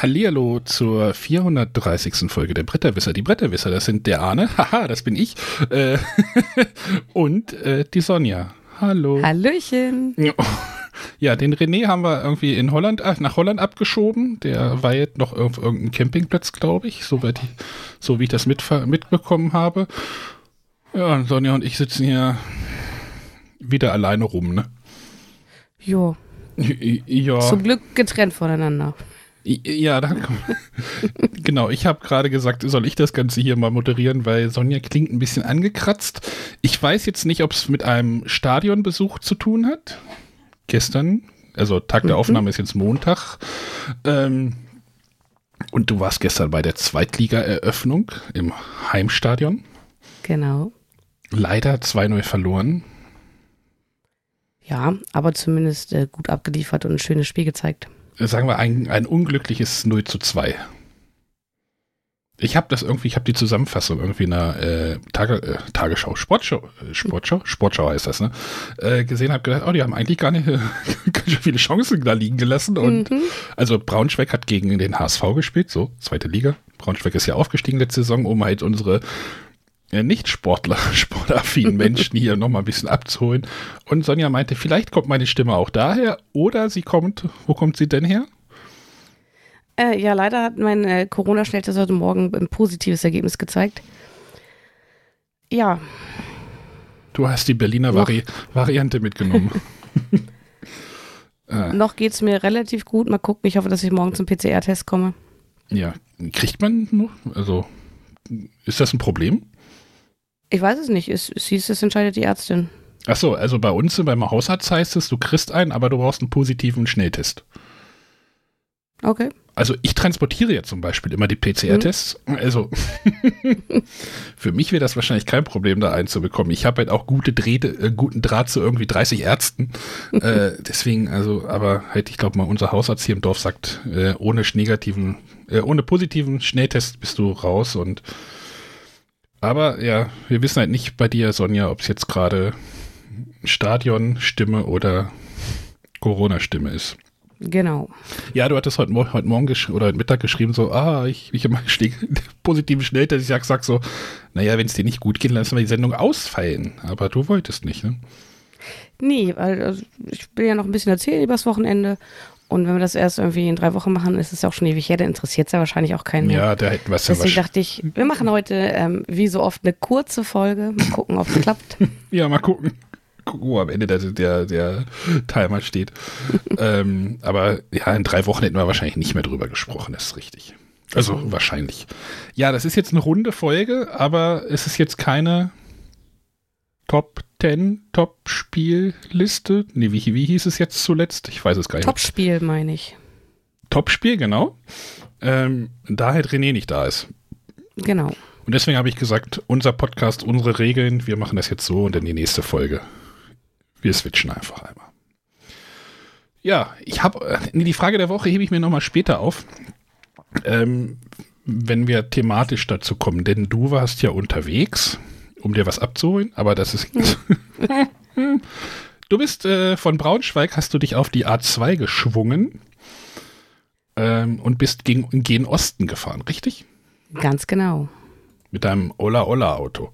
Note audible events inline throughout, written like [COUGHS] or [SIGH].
Hallihallo zur 430. Folge der Bretterwisser. Die Bretterwisser, das sind der Arne, [LAUGHS] haha, das bin ich, äh, [LAUGHS] und äh, die Sonja. Hallo. Hallöchen. Ja, den René haben wir irgendwie in Holland, äh, nach Holland abgeschoben. Der war jetzt noch auf irgendeinem Campingplatz, glaube ich, so, ich, so wie ich das mitbekommen habe. Ja, und Sonja und ich sitzen hier wieder alleine rum, ne? Jo. [LAUGHS] Ja. Zum Glück getrennt voneinander. Ja, danke. [LAUGHS] genau, ich habe gerade gesagt, soll ich das Ganze hier mal moderieren, weil Sonja klingt ein bisschen angekratzt. Ich weiß jetzt nicht, ob es mit einem Stadionbesuch zu tun hat. Gestern, also Tag der mhm. Aufnahme ist jetzt Montag. Ähm, und du warst gestern bei der Zweitliga-Eröffnung im Heimstadion. Genau. Leider 2-0 verloren. Ja, aber zumindest äh, gut abgeliefert und ein schönes Spiel gezeigt sagen wir, ein, ein unglückliches 0 zu 2. Ich habe das irgendwie, ich habe die Zusammenfassung irgendwie in einer äh, Tage, äh, Tagesschau, Sportschau, äh, Sportschau, Sportschau heißt das, ne? Äh, gesehen habe gedacht, oh, die haben eigentlich gar nicht [LAUGHS] ganz schön viele Chancen da liegen gelassen. Und mhm. also Braunschweig hat gegen den HSV gespielt, so, zweite Liga. Braunschweig ist ja aufgestiegen letzte Saison, um halt unsere Nicht-Sportler, [LAUGHS] sportaffinen Menschen hier nochmal ein bisschen abzuholen. Und Sonja meinte, vielleicht kommt meine Stimme auch daher oder sie kommt, wo kommt sie denn her? Äh, ja, leider hat mein äh, Corona-Schnelltest heute Morgen ein positives Ergebnis gezeigt. Ja. Du hast die Berliner Vari Variante mitgenommen. äh. [LAUGHS] [LAUGHS] Noch geht es mir relativ gut. Mal gucken, ich hoffe, dass ich morgen zum PCR-Test komme. Ja, kriegt man noch? Also, ist das ein Problem? Ich weiß es nicht. Es, es hieß, es entscheidet die Ärztin. Ach so, also bei uns beim Hausarzt heißt es, du kriegst einen, aber du brauchst einen positiven Schnelltest. Okay. Also ich transportiere ja zum Beispiel immer die PCR-Tests. Mhm. Also [LAUGHS] für mich wäre das wahrscheinlich kein Problem, da einen zu bekommen. Ich habe halt auch gute Drähte, äh, guten Draht zu irgendwie 30 Ärzten. [LAUGHS] äh, deswegen, also, aber halt, ich glaube mal, unser Hausarzt hier im Dorf sagt, äh, ohne negativen, äh, ohne positiven Schnelltest bist du raus und aber ja, wir wissen halt nicht bei dir, Sonja, ob es jetzt gerade Stadionstimme oder Corona-Stimme ist. Genau. Ja, du hattest heute, heute Morgen oder heute Mittag geschrieben, so, ah, ich, ich immer [LAUGHS] positiven Schnelltest. Ich sag, sag so, naja, wenn es dir nicht gut geht, lassen wir die Sendung ausfallen. Aber du wolltest nicht, ne? Nee, weil also, ich will ja noch ein bisschen erzählen übers Wochenende. Und wenn wir das erst irgendwie in drei Wochen machen, ist es ja auch schon ewig her, dann interessiert es ja wahrscheinlich auch keinen mehr. Ja, da hätten wir es ja Deswegen dachte ich, wir machen heute ähm, wie so oft eine kurze Folge. Mal gucken, ob es [LAUGHS] klappt. Ja, mal gucken. Gucken, wo am Ende der, der, der Timer steht. [LAUGHS] ähm, aber ja, in drei Wochen hätten wir wahrscheinlich nicht mehr drüber gesprochen, das ist richtig. Also mhm. wahrscheinlich. Ja, das ist jetzt eine runde Folge, aber es ist jetzt keine Top 10 Top-Spielliste. Nee, wie, wie hieß es jetzt zuletzt? Ich weiß es gar nicht. Top-Spiel meine ich. Top-Spiel, genau. Ähm, da halt René nicht da ist. Genau. Und deswegen habe ich gesagt, unser Podcast, unsere Regeln, wir machen das jetzt so und dann die nächste Folge. Wir switchen einfach einmal. Ja, ich habe, äh, die Frage der Woche hebe ich mir nochmal später auf, ähm, wenn wir thematisch dazu kommen, denn du warst ja unterwegs um dir was abzuholen, aber das ist. [LAUGHS] du bist äh, von Braunschweig, hast du dich auf die A2 geschwungen ähm, und bist gegen, gen Osten gefahren, richtig? Ganz genau. Mit deinem Ola-Ola-Auto.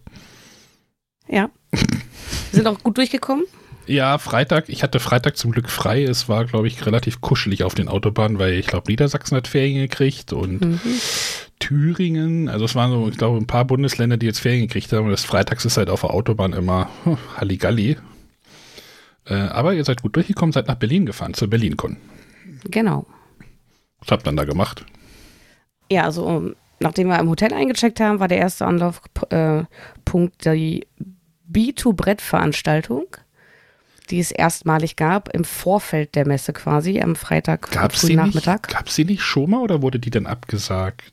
Ja. [LAUGHS] sind auch gut durchgekommen? Ja, Freitag. Ich hatte Freitag zum Glück frei. Es war, glaube ich, relativ kuschelig auf den Autobahnen, weil ich glaube, Niedersachsen hat Ferien gekriegt und mhm. Thüringen. Also es waren so, ich glaube, ein paar Bundesländer, die jetzt Ferien gekriegt haben. Und das Freitags ist halt auf der Autobahn immer huh, Halligalli. Äh, aber ihr seid gut durchgekommen, seid nach Berlin gefahren, zur BerlinCon. Genau. Was habt ihr dann da gemacht? Ja, also nachdem wir im Hotel eingecheckt haben, war der erste Anlaufpunkt äh, die B2-Brett-Veranstaltung, die es erstmalig gab, im Vorfeld der Messe quasi, am Freitag gab's frühen Nachmittag. Gab es sie nicht schon mal oder wurde die dann abgesagt?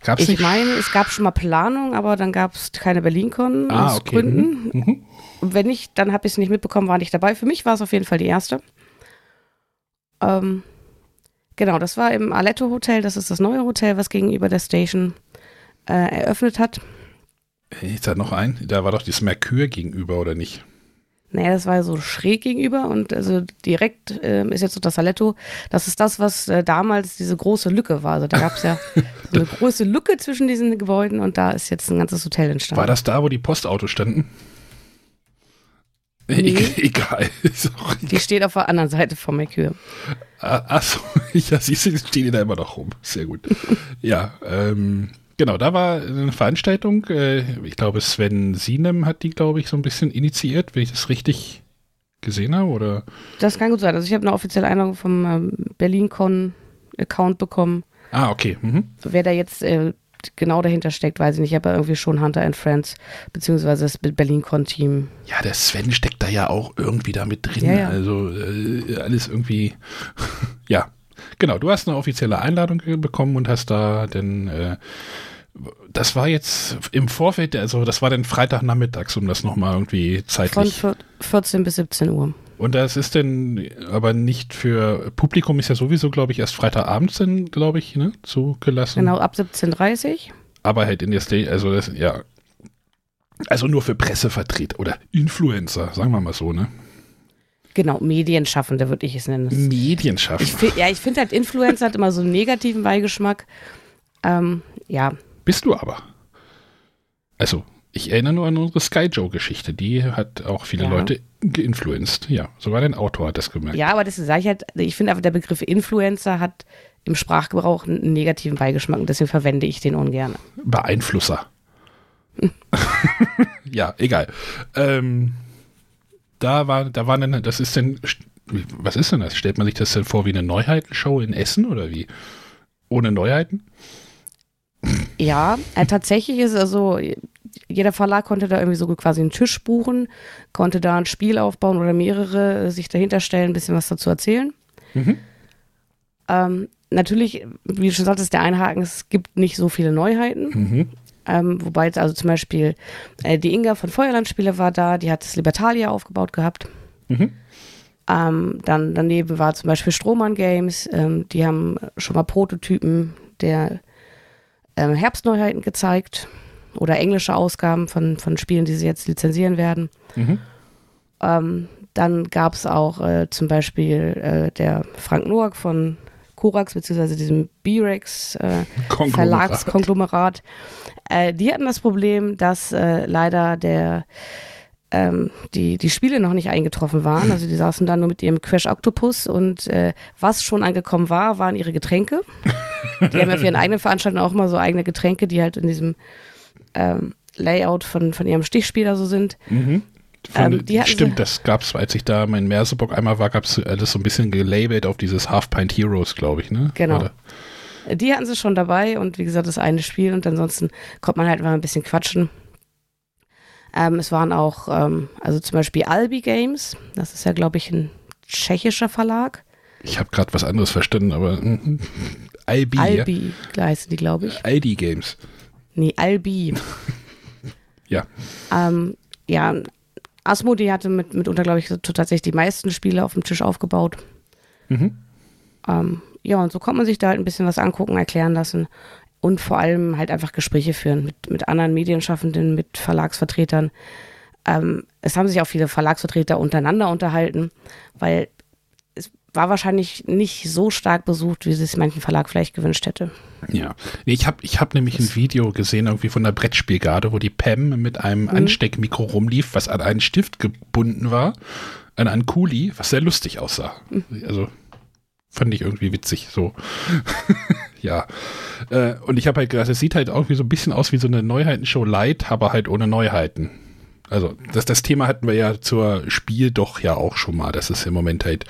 Gab's ich meine, es gab schon mal Planung, aber dann gab es keine BerlinCon ah, aus okay. Gründen. Mhm. Mhm. Und wenn nicht, dann habe ich es nicht mitbekommen, war nicht dabei. Für mich war es auf jeden Fall die erste. Ähm, genau, das war im Aletto Hotel. Das ist das neue Hotel, was gegenüber der Station äh, eröffnet hat. Ist da noch ein? Da war doch das Mercure gegenüber, oder nicht? Naja, das war so schräg gegenüber und also direkt äh, ist jetzt so das Saletto. Das ist das, was äh, damals diese große Lücke war. Also da gab es ja [LAUGHS] so eine große Lücke zwischen diesen Gebäuden und da ist jetzt ein ganzes Hotel entstanden. War das da, wo die Postautos standen? Nee. [LAUGHS] E egal. die steht auf der anderen Seite von Mercure. Ah, achso, [LAUGHS] ja, siehst du, stehen die da immer noch rum. Sehr gut. ja, ähm, Genau, da war eine Veranstaltung. Äh, ich glaube, Sven Sienem hat die, glaube ich, so ein bisschen initiiert, wenn ich das richtig gesehen habe, oder? Das kann gut sein. Also ich habe eine offizielle Einladung vom ähm, BerlinCon-Account bekommen. Ah, okay. Mhm. Wer da jetzt äh, genau dahinter steckt, weiß ich nicht. Ich habe irgendwie schon Hunter and Friends, beziehungsweise das BerlinCon-Team. Ja, der Sven steckt da ja auch irgendwie da mit drin. Ja, ja. Also äh, alles irgendwie, [LAUGHS] ja. Genau, du hast eine offizielle Einladung bekommen und hast da den äh, das war jetzt im Vorfeld, also das war dann Freitagnachmittags, um das nochmal irgendwie zeitlich. Von 14 bis 17 Uhr. Und das ist denn aber nicht für Publikum, ist ja sowieso, glaube ich, erst Freitagabends dann, glaube ich, ne, zugelassen. Genau, ab 17.30 Uhr. Aber halt in der Stage, also das, ja. Also nur für Pressevertreter oder Influencer, sagen wir mal so, ne? Genau, Medienschaffende würde ich es nennen. Medienschaffende. Ich ja, ich finde halt, Influencer hat immer so einen negativen Beigeschmack. Ähm, ja, bist du aber. Also, ich erinnere nur an unsere Sky Joe-Geschichte. Die hat auch viele ja. Leute geinfluenced. Ja, sogar dein Autor hat das gemerkt. Ja, aber das sage ich halt, ich finde einfach, der Begriff Influencer hat im Sprachgebrauch einen negativen Beigeschmack und deswegen verwende ich den ungern. Beeinflusser. [LAUGHS] ja, egal. Ähm, da war, da war dann, das ist denn, was ist denn das? Stellt man sich das denn vor wie eine Neuheitenshow in Essen oder wie? Ohne Neuheiten? Ja, äh, tatsächlich ist also, jeder Verlag konnte da irgendwie so quasi einen Tisch buchen, konnte da ein Spiel aufbauen oder mehrere, äh, sich dahinter stellen, ein bisschen was dazu erzählen. Mhm. Ähm, natürlich, wie du schon sagtest, der Einhaken, es gibt nicht so viele Neuheiten. Mhm. Ähm, wobei jetzt also zum Beispiel äh, die Inga von Feuerlandspiele war da, die hat das Libertalia aufgebaut gehabt. Mhm. Ähm, dann daneben war zum Beispiel Strohmann Games, ähm, die haben schon mal Prototypen der ähm, Herbstneuheiten gezeigt oder englische Ausgaben von, von Spielen, die sie jetzt lizenzieren werden. Mhm. Ähm, dann gab es auch äh, zum Beispiel äh, der Frank Noack von Korax, beziehungsweise diesem B-Rex äh, Verlagskonglomerat. Äh, die hatten das Problem, dass äh, leider der ähm, die, die Spiele noch nicht eingetroffen waren. Also die saßen dann nur mit ihrem Crash Octopus und äh, was schon angekommen war, waren ihre Getränke. [LAUGHS] Die haben ja für ihren eigenen Veranstaltungen auch mal so eigene Getränke, die halt in diesem ähm, Layout von, von ihrem Stichspieler so sind. Mhm. Von, ähm, stimmt, das gab es, als ich da mein Merseburg einmal war, gab es alles so ein bisschen gelabelt auf dieses Half-Pint Heroes, glaube ich, ne? Genau. Oder? Die hatten sie schon dabei und wie gesagt, das eine Spiel und ansonsten konnte man halt mal ein bisschen quatschen. Ähm, es waren auch, ähm, also zum Beispiel Albi Games, das ist ja, glaube ich, ein tschechischer Verlag. Ich habe gerade was anderes verstanden, aber mm, Albi. Albi ja. heißen die, glaube ich. Aldi Games. Nee, Albi. [LAUGHS] ja. Ähm, ja, Asmodee hatte mit, mitunter, glaube ich, tatsächlich die meisten Spiele auf dem Tisch aufgebaut. Mhm. Ähm, ja, und so konnte man sich da halt ein bisschen was angucken, erklären lassen und vor allem halt einfach Gespräche führen mit, mit anderen Medienschaffenden, mit Verlagsvertretern. Ähm, es haben sich auch viele Verlagsvertreter untereinander unterhalten, weil war wahrscheinlich nicht so stark besucht, wie es manchen Verlag vielleicht gewünscht hätte. Ja, ich habe ich hab nämlich ein Video gesehen, irgendwie von der Brettspielgarde, wo die Pam mit einem mhm. Ansteckmikro rumlief, was an einen Stift gebunden war, an einen Kuli, was sehr lustig aussah. Mhm. Also fand ich irgendwie witzig, so. [LAUGHS] ja. Äh, und ich habe halt gedacht, es sieht halt irgendwie so ein bisschen aus wie so eine Neuheitenshow Light, aber halt ohne Neuheiten. Also das, das Thema hatten wir ja zur Spiel doch ja auch schon mal, dass es im Moment halt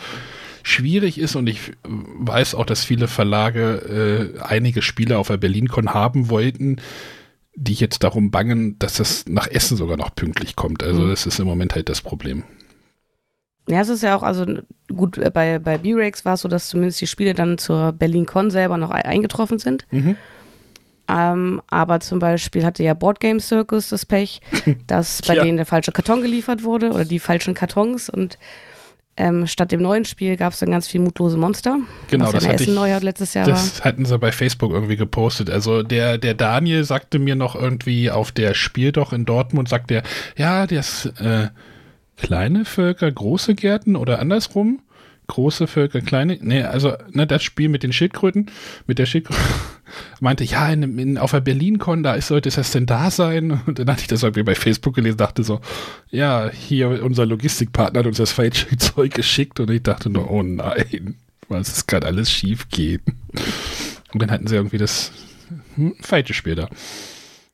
schwierig ist und ich weiß auch, dass viele Verlage äh, einige Spiele auf der BerlinCon haben wollten, die jetzt darum bangen, dass das nach Essen sogar noch pünktlich kommt. Also mhm. das ist im Moment halt das Problem. Ja, es ist ja auch, also gut, äh, bei, bei B-Rex war es so, dass zumindest die Spiele dann zur Berlin-Con selber noch eingetroffen sind. Mhm. Ähm, aber zum Beispiel hatte ja Board Game Circus das Pech, [LAUGHS] dass bei ja. denen der falsche Karton geliefert wurde oder die falschen Kartons und ähm, statt dem neuen Spiel gab es dann ganz viel mutlose Monster. Genau, das ja hatte ich, Neujahr letztes Jahr das war. hatten sie bei Facebook irgendwie gepostet. Also der, der Daniel sagte mir noch irgendwie auf der Spiel doch in Dortmund, sagt er, ja, das, äh, kleine Völker, große Gärten oder andersrum? Große Völker, kleine. Nee, also ne, das Spiel mit den Schildkröten, mit der Schildkröte, [LAUGHS] meinte, ja, in, in, auf der Berlin-Con, da ist, sollte es denn da sein? [LAUGHS] Und dann hatte ich das irgendwie bei Facebook gelesen, dachte so, ja, hier unser Logistikpartner hat uns das falsche Zeug geschickt und ich dachte nur, oh nein, was ist gerade alles schief geht. Und dann hatten sie irgendwie das hm, falsche Spiel da.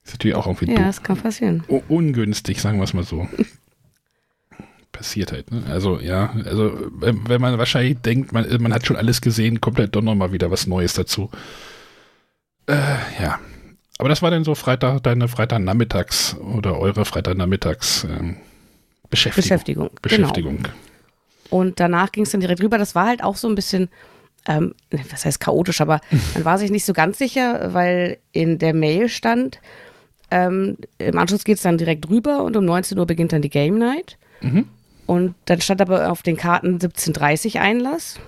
Ist natürlich auch irgendwie Ja, das kann passieren. ungünstig, sagen wir es mal so [LAUGHS] passiert halt. Ne? Also ja, also wenn, wenn, man wahrscheinlich denkt, man, man hat schon alles gesehen, kommt halt doch nochmal wieder was Neues dazu. Äh, ja. Aber das war dann so Freitag, deine Freitagnachmittags oder eure Freitagnachmittags ähm, Beschäftigung. Beschäftigung. Beschäftigung. Genau. Und danach ging es dann direkt rüber. Das war halt auch so ein bisschen, ähm, was heißt chaotisch, aber [LAUGHS] man war sich nicht so ganz sicher, weil in der Mail stand, ähm, im Anschluss geht es dann direkt rüber und um 19 Uhr beginnt dann die Game Night. Mhm. Und dann stand aber auf den Karten 17.30 Einlass.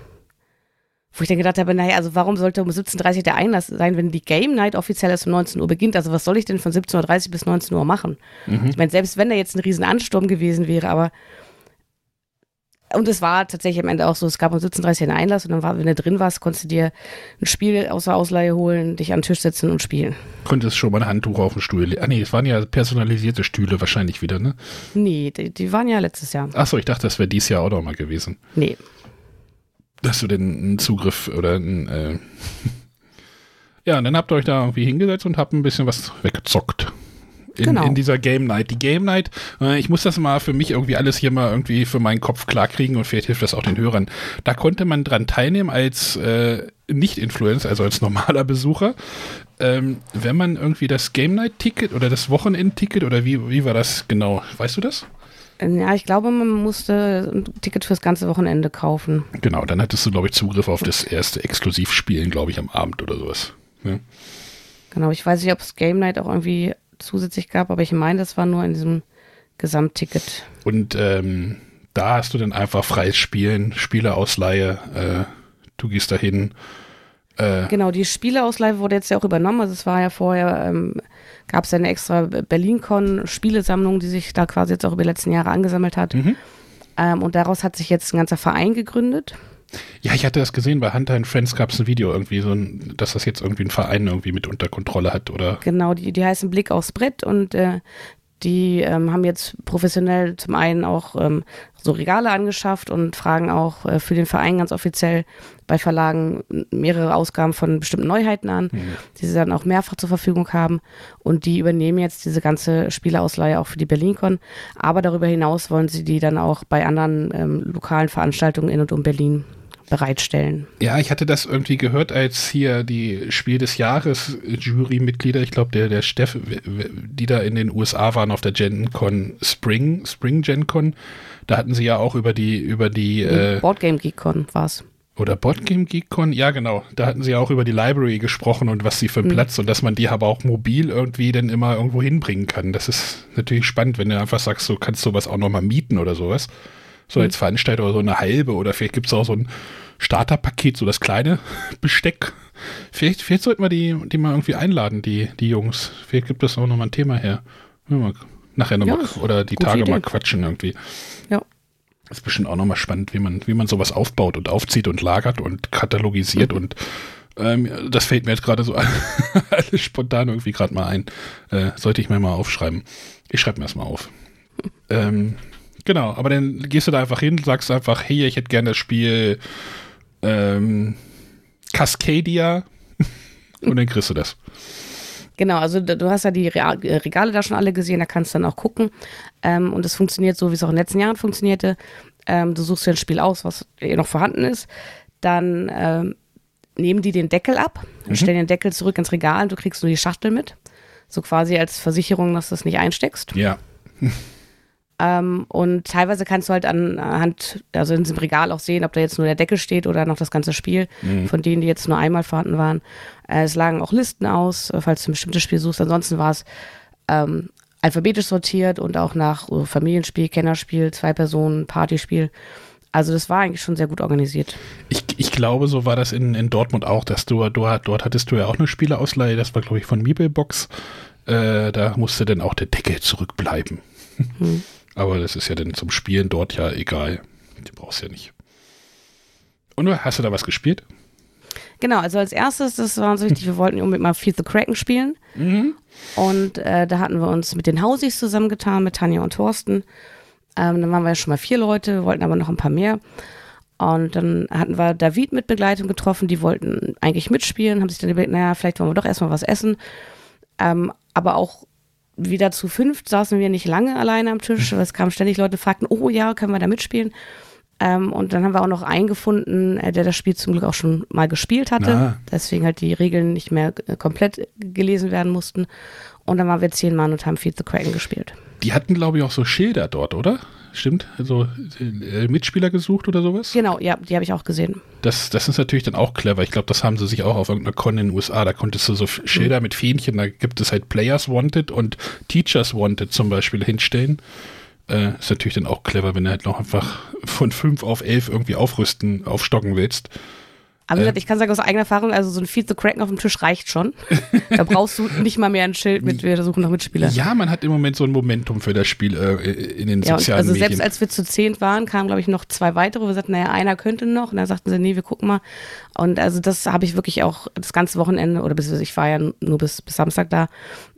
Wo ich dann gedacht habe, naja, also warum sollte um 17.30 Uhr der Einlass sein, wenn die Game Night offiziell erst um 19 Uhr beginnt? Also was soll ich denn von 17.30 Uhr bis 19 Uhr machen? Mhm. Ich meine, selbst wenn da jetzt ein riesen Ansturm gewesen wäre, aber und es war tatsächlich am Ende auch so, es gab um 17.30 Uhr einen Einlass und dann war, wenn du drin warst, konntest du dir ein Spiel außer Ausleihe holen, dich an den Tisch setzen und spielen. Konntest schon mal ein Handtuch auf den Stuhl legen. Ah nee, es waren ja personalisierte Stühle wahrscheinlich wieder, ne? Nee, die, die waren ja letztes Jahr. Achso, ich dachte, das wäre dieses Jahr auch noch mal gewesen. Nee. Dass du den einen Zugriff oder einen, äh [LAUGHS] Ja, und dann habt ihr euch da irgendwie hingesetzt und habt ein bisschen was weggezockt in, genau. in dieser Game Night. Die Game Night, äh, ich muss das mal für mich irgendwie alles hier mal irgendwie für meinen Kopf klarkriegen und vielleicht hilft das auch den Hörern. Da konnte man dran teilnehmen als äh, Nicht-Influencer, also als normaler Besucher. Ähm, wenn man irgendwie das Game Night-Ticket oder das Wochenend-Ticket oder wie, wie war das genau? Weißt du das? Ja, ich glaube, man musste ein Ticket fürs ganze Wochenende kaufen. Genau, dann hattest du, glaube ich, Zugriff auf das erste Exklusivspielen, glaube ich, am Abend oder sowas. Ja. Genau, ich weiß nicht, ob es Game Night auch irgendwie zusätzlich gab, aber ich meine, das war nur in diesem Gesamtticket. Und ähm, da hast du dann einfach freies Spielen, Spieleausleihe, äh, du gehst dahin. Äh, genau, die Spieleausleihe wurde jetzt ja auch übernommen. Also es war ja vorher, ähm, gab es eine extra Berlin-Con-Spielesammlung, die sich da quasi jetzt auch über die letzten Jahre angesammelt hat. Mhm. Ähm, und daraus hat sich jetzt ein ganzer Verein gegründet. Ja, ich hatte das gesehen, bei Hunter and Friends gab es ein Video irgendwie, so ein, dass das jetzt irgendwie ein Verein irgendwie mit unter Kontrolle hat, oder? Genau, die, die heißen Blick aufs Brett und äh, die ähm, haben jetzt professionell zum einen auch ähm, so Regale angeschafft und fragen auch äh, für den Verein ganz offiziell bei Verlagen mehrere Ausgaben von bestimmten Neuheiten an, mhm. die sie dann auch mehrfach zur Verfügung haben. Und die übernehmen jetzt diese ganze Spieleausleihe auch für die BerlinCon. Aber darüber hinaus wollen sie die dann auch bei anderen ähm, lokalen Veranstaltungen in und um Berlin bereitstellen. Ja, ich hatte das irgendwie gehört, als hier die Spiel des Jahres Jurymitglieder, ich glaube der der Steff, die da in den USA waren auf der GenCon Spring Spring GenCon, da hatten sie ja auch über die über die äh, Boardgame GeekCon war's. Oder Boardgame GeekCon, ja genau. Da hatten sie ja auch über die Library gesprochen und was sie für einen mhm. Platz und dass man die aber auch mobil irgendwie dann immer irgendwo hinbringen kann. Das ist natürlich spannend, wenn du einfach sagst, du kannst sowas auch nochmal mieten oder sowas so als Veranstalter oder so eine halbe oder vielleicht gibt es auch so ein Starterpaket, so das kleine [LAUGHS] Besteck. Vielleicht, vielleicht sollten wir die, die mal irgendwie einladen, die, die Jungs. Vielleicht gibt es auch nochmal ein Thema her. Nachher nochmal ja, oder die Tage Idee. mal quatschen irgendwie. Ja. Das ist bestimmt auch nochmal spannend, wie man, wie man sowas aufbaut und aufzieht und lagert und katalogisiert mhm. und ähm, das fällt mir jetzt gerade so [LAUGHS] alles spontan irgendwie gerade mal ein. Äh, sollte ich mir mal aufschreiben. Ich schreibe mir das mal auf. ähm, Genau, aber dann gehst du da einfach hin, sagst einfach, hey, ich hätte gerne das Spiel ähm, Cascadia [LAUGHS] und dann kriegst du das. Genau, also du hast ja die äh, Regale da schon alle gesehen, da kannst du dann auch gucken. Ähm, und es funktioniert so, wie es auch in den letzten Jahren funktionierte. Ähm, du suchst dir ein Spiel aus, was eh noch vorhanden ist. Dann ähm, nehmen die den Deckel ab und mhm. stellen den Deckel zurück ins Regal und du kriegst nur die Schachtel mit. So quasi als Versicherung, dass du es nicht einsteckst. Ja. Ähm, und teilweise kannst du halt anhand, also in diesem Regal auch sehen, ob da jetzt nur der Deckel steht oder noch das ganze Spiel, mhm. von denen, die jetzt nur einmal vorhanden waren. Äh, es lagen auch Listen aus, äh, falls du ein bestimmtes Spiel suchst. Ansonsten war es ähm, alphabetisch sortiert und auch nach uh, Familienspiel, Kennerspiel, Zwei-Personen, Partyspiel. Also das war eigentlich schon sehr gut organisiert. Ich, ich glaube, so war das in, in Dortmund auch, dass du, du dort hattest du ja auch eine Spieleausleihe, das war glaube ich von Meeplebox. Äh, da musste dann auch der Deckel zurückbleiben. Hm. Aber das ist ja dann zum Spielen dort ja egal. Die brauchst du ja nicht. Und hast du da was gespielt? Genau, also als erstes, das war uns wichtig, wir wollten unbedingt mal Feed the Kraken spielen. Mhm. Und äh, da hatten wir uns mit den Hausis zusammengetan, mit Tanja und Thorsten. Ähm, dann waren wir ja schon mal vier Leute, wollten aber noch ein paar mehr. Und dann hatten wir David mit Begleitung getroffen, die wollten eigentlich mitspielen, haben sich dann überlegt, naja, vielleicht wollen wir doch erstmal was essen. Ähm, aber auch wieder zu fünft saßen wir nicht lange alleine am Tisch. Es kamen ständig Leute, fragten, oh ja, können wir da mitspielen? Ähm, und dann haben wir auch noch einen gefunden, äh, der das Spiel zum Glück auch schon mal gespielt hatte. Ah. Deswegen halt die Regeln nicht mehr äh, komplett gelesen werden mussten. Und dann waren wir zehn Mann und haben Feed the Kraken gespielt. Die hatten, glaube ich, auch so Schilder dort, oder? Stimmt? Also äh, Mitspieler gesucht oder sowas? Genau, ja, die habe ich auch gesehen. Das, das ist natürlich dann auch clever. Ich glaube, das haben sie sich auch auf irgendeiner Con in den USA. Da konntest du so Schilder mhm. mit Fähnchen, da gibt es halt Players Wanted und Teachers Wanted zum Beispiel hinstellen. Äh, ist natürlich dann auch clever, wenn du halt noch einfach von 5 auf 11 irgendwie aufrüsten, aufstocken willst. Aber äh, ich kann sagen aus eigener Erfahrung, also so ein Feed the Kraken auf dem Tisch reicht schon. da brauchst du nicht mal mehr ein Schild mit, wir suchen nach Mitspielern. Ja, man hat im Moment so ein Momentum für das Spiel äh, in den ja, sozialen also Medien. Also selbst als wir zu zehn waren, kamen glaube ich noch zwei weitere. Wir sagten, naja, einer könnte noch. Und dann sagten sie, nee, wir gucken mal. Und also das habe ich wirklich auch das ganze Wochenende, oder bis ich war ja nur bis, bis Samstag da,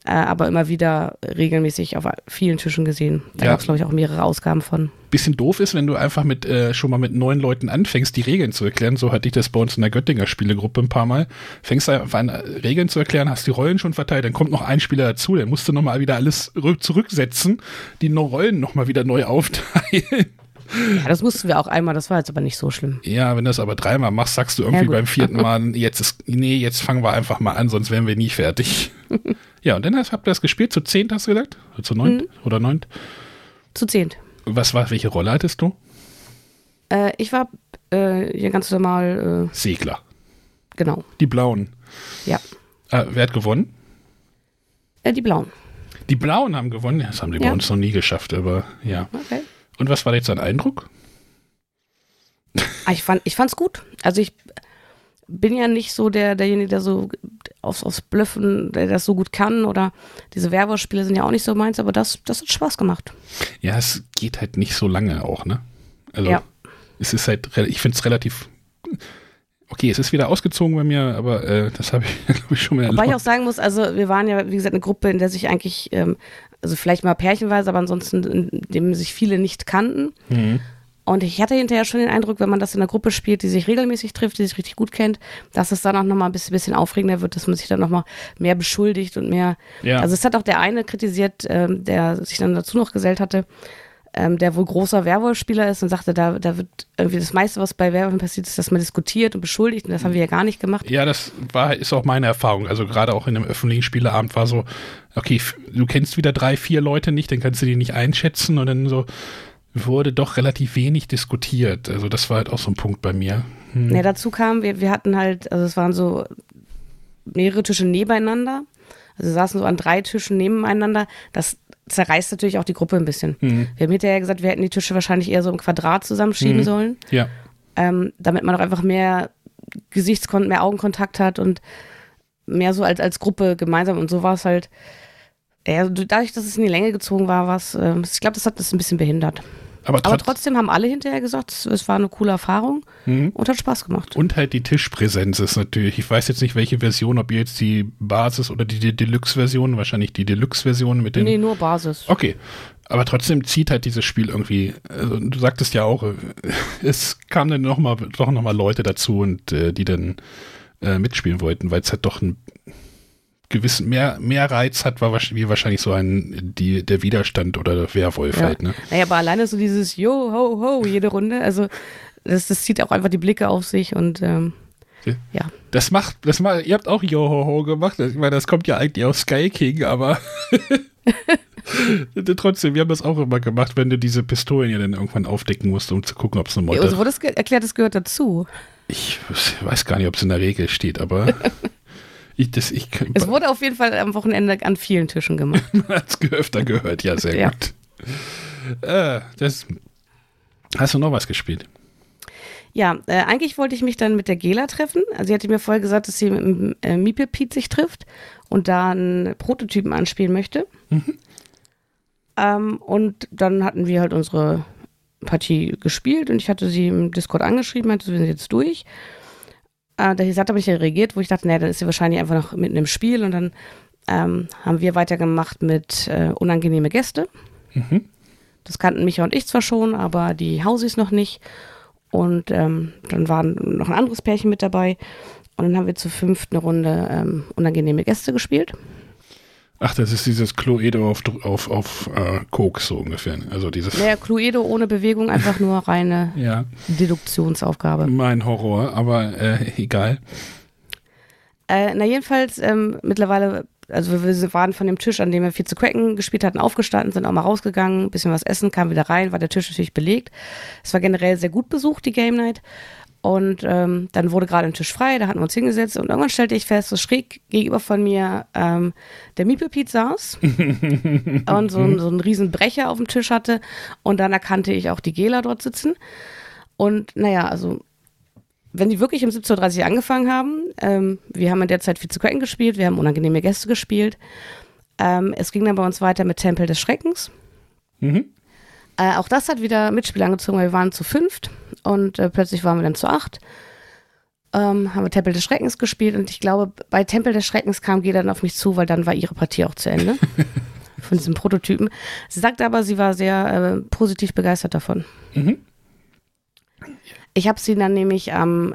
äh, aber immer wieder regelmäßig auf vielen Tischen gesehen. Da ja. gab es, glaube ich, auch mehrere Ausgaben von. Bisschen doof ist, wenn du einfach mit äh, schon mal mit neun Leuten anfängst, die Regeln zu erklären. So hatte ich das bei uns in der Göttinger Spielegruppe ein paar Mal. Fängst einfach an, Regeln zu erklären, hast die Rollen schon verteilt, dann kommt noch ein Spieler dazu, der musst du nochmal wieder alles zurücksetzen, die Rollen nochmal wieder neu [LAUGHS] aufteilen. Ja, das mussten wir auch einmal, das war jetzt aber nicht so schlimm. Ja, wenn du das aber dreimal machst, sagst du irgendwie ja, beim vierten [LAUGHS] Mal, jetzt ist, nee, jetzt fangen wir einfach mal an, sonst wären wir nie fertig. [LAUGHS] ja, und dann hast, habt ihr das gespielt, zu zehnt hast du gesagt? Oder zu neunt? Mhm. Oder neunt? Zu zehnt. Was war, welche Rolle hattest du? Äh, ich war äh, hier ganz normal. Äh, Segler. Genau. Die Blauen. Ja. Äh, wer hat gewonnen? Äh, die Blauen. Die Blauen haben gewonnen. Das haben die ja. bei uns noch nie geschafft, aber ja. Okay. Und was war jetzt dein Eindruck? Ah, ich fand, ich fand's gut. Also ich bin ja nicht so der, derjenige, der so aufs, aufs Blöffen, der das so gut kann oder diese Werbespiele sind ja auch nicht so meins, aber das, das hat Spaß gemacht. Ja, es geht halt nicht so lange auch, ne? Also ja. es ist halt, ich finde es relativ Okay, es ist wieder ausgezogen bei mir, aber äh, das habe ich, [LAUGHS] glaube ich, schon mal erlebt. Wobei ich auch sagen muss, also wir waren ja, wie gesagt, eine Gruppe, in der sich eigentlich, ähm, also vielleicht mal pärchenweise, aber ansonsten, in dem sich viele nicht kannten. Mhm. Und ich hatte hinterher schon den Eindruck, wenn man das in einer Gruppe spielt, die sich regelmäßig trifft, die sich richtig gut kennt, dass es dann auch nochmal ein bisschen, bisschen aufregender wird, dass man sich dann nochmal mehr beschuldigt und mehr. Ja. Also es hat auch der eine kritisiert, ähm, der sich dann dazu noch gesellt hatte, ähm, der wohl großer Werwolf-Spieler ist und sagte, da, da wird irgendwie das meiste, was bei Werwolfen passiert, ist, dass man diskutiert und beschuldigt und das haben wir ja gar nicht gemacht. Ja, das war, ist auch meine Erfahrung. Also gerade auch in einem öffentlichen Spieleabend war so, okay, du kennst wieder drei, vier Leute nicht, dann kannst du die nicht einschätzen und dann so, wurde doch relativ wenig diskutiert. Also das war halt auch so ein Punkt bei mir. Hm. Ja, dazu kam, wir, wir hatten halt, also es waren so mehrere Tische nebeneinander. Also saßen so an drei Tischen nebeneinander. Das zerreißt natürlich auch die Gruppe ein bisschen. Mhm. Wir haben hinterher gesagt, wir hätten die Tische wahrscheinlich eher so im Quadrat zusammenschieben mhm. sollen. Ja. Ähm, damit man auch einfach mehr Gesichtskontakt, mehr Augenkontakt hat und mehr so als, als Gruppe gemeinsam. Und so war es halt, ja, dadurch, dass es in die Länge gezogen war, es, äh, ich glaube, das hat das ein bisschen behindert. Aber, Aber, trotzdem haben alle hinterher gesagt, es war eine coole Erfahrung mhm. und hat Spaß gemacht. Und halt die Tischpräsenz ist natürlich, ich weiß jetzt nicht, welche Version, ob ihr jetzt die Basis oder die, die Deluxe-Version, wahrscheinlich die Deluxe-Version mit den. Nee, nur Basis. Okay. Aber trotzdem zieht halt dieses Spiel irgendwie, also du sagtest ja auch, äh, [LAUGHS] es kamen dann noch mal, doch nochmal Leute dazu und äh, die dann äh, mitspielen wollten, weil es halt doch ein gewissen mehr, mehr Reiz hat, war wie wahrscheinlich so ein die, der Widerstand oder der Werwolf ja. halt. Ne? Naja, aber alleine so dieses Yo, ho, ho, jede Runde, also das, das zieht auch einfach die Blicke auf sich und ähm, ja. Das macht, das macht, ihr habt auch Yo, ho, ho gemacht. Ich meine, das kommt ja eigentlich aus Sky King, aber [LAUGHS] [LAUGHS] trotzdem, wir haben das auch immer gemacht, wenn du diese Pistolen ja dann irgendwann aufdecken musst, um zu gucken, ob es eine Meute... Ja, also wurde das erklärt, das gehört dazu. Ich weiß gar nicht, ob es in der Regel steht, aber [LAUGHS] Ich, das, ich, es wurde auf jeden Fall am Wochenende an vielen Tischen gemacht. [LAUGHS] Man hat es öfter gehört, ja, sehr ja. gut. Äh, das, hast du noch was gespielt? Ja, äh, eigentlich wollte ich mich dann mit der Gela treffen. Also sie hatte mir vorher gesagt, dass sie mit äh, Miepel Piet sich trifft und da einen Prototypen anspielen möchte. Mhm. Ähm, und dann hatten wir halt unsere Partie gespielt und ich hatte sie im Discord angeschrieben, meinte, wir sind jetzt durch. Äh, da hat aber nicht reagiert, wo ich dachte, naja, dann ist sie wahrscheinlich einfach noch mitten im Spiel und dann ähm, haben wir weitergemacht mit äh, unangenehme Gäste. Mhm. Das kannten Micha und ich zwar schon, aber die Hausis noch nicht. Und ähm, dann war noch ein anderes Pärchen mit dabei. Und dann haben wir zur fünften Runde ähm, unangenehme Gäste gespielt. Ach, das ist dieses Cluedo auf, auf, auf äh, Koks so ungefähr. Also dieses. Naja, Cluedo ohne Bewegung, einfach nur reine [LAUGHS] ja. Deduktionsaufgabe. Mein Horror, aber äh, egal. Äh, na, jedenfalls, ähm, mittlerweile, also wir waren von dem Tisch, an dem wir viel zu cracken gespielt hatten, aufgestanden, sind auch mal rausgegangen, ein bisschen was essen, kamen wieder rein, war der Tisch natürlich belegt. Es war generell sehr gut besucht, die Game Night. Und ähm, dann wurde gerade ein Tisch frei, da hatten wir uns hingesetzt und irgendwann stellte ich fest, so schräg gegenüber von mir ähm, der Meeple Pete saß [LAUGHS] und so, ein, so einen riesen Brecher auf dem Tisch hatte und dann erkannte ich auch die Gela dort sitzen. Und naja, also wenn die wirklich um 17.30 Uhr angefangen haben, ähm, wir haben in der Zeit viel zu Quacken gespielt, wir haben unangenehme Gäste gespielt. Ähm, es ging dann bei uns weiter mit Tempel des Schreckens. Mhm. Äh, auch das hat wieder Mitspieler angezogen, weil wir waren zu fünft und äh, plötzlich waren wir dann zu acht. Ähm, haben wir Tempel des Schreckens gespielt und ich glaube, bei Tempel des Schreckens kam Geda dann auf mich zu, weil dann war ihre Partie auch zu Ende. [LAUGHS] von diesem Prototypen. Sie sagte aber, sie war sehr äh, positiv begeistert davon. Mhm. Ich habe sie dann nämlich am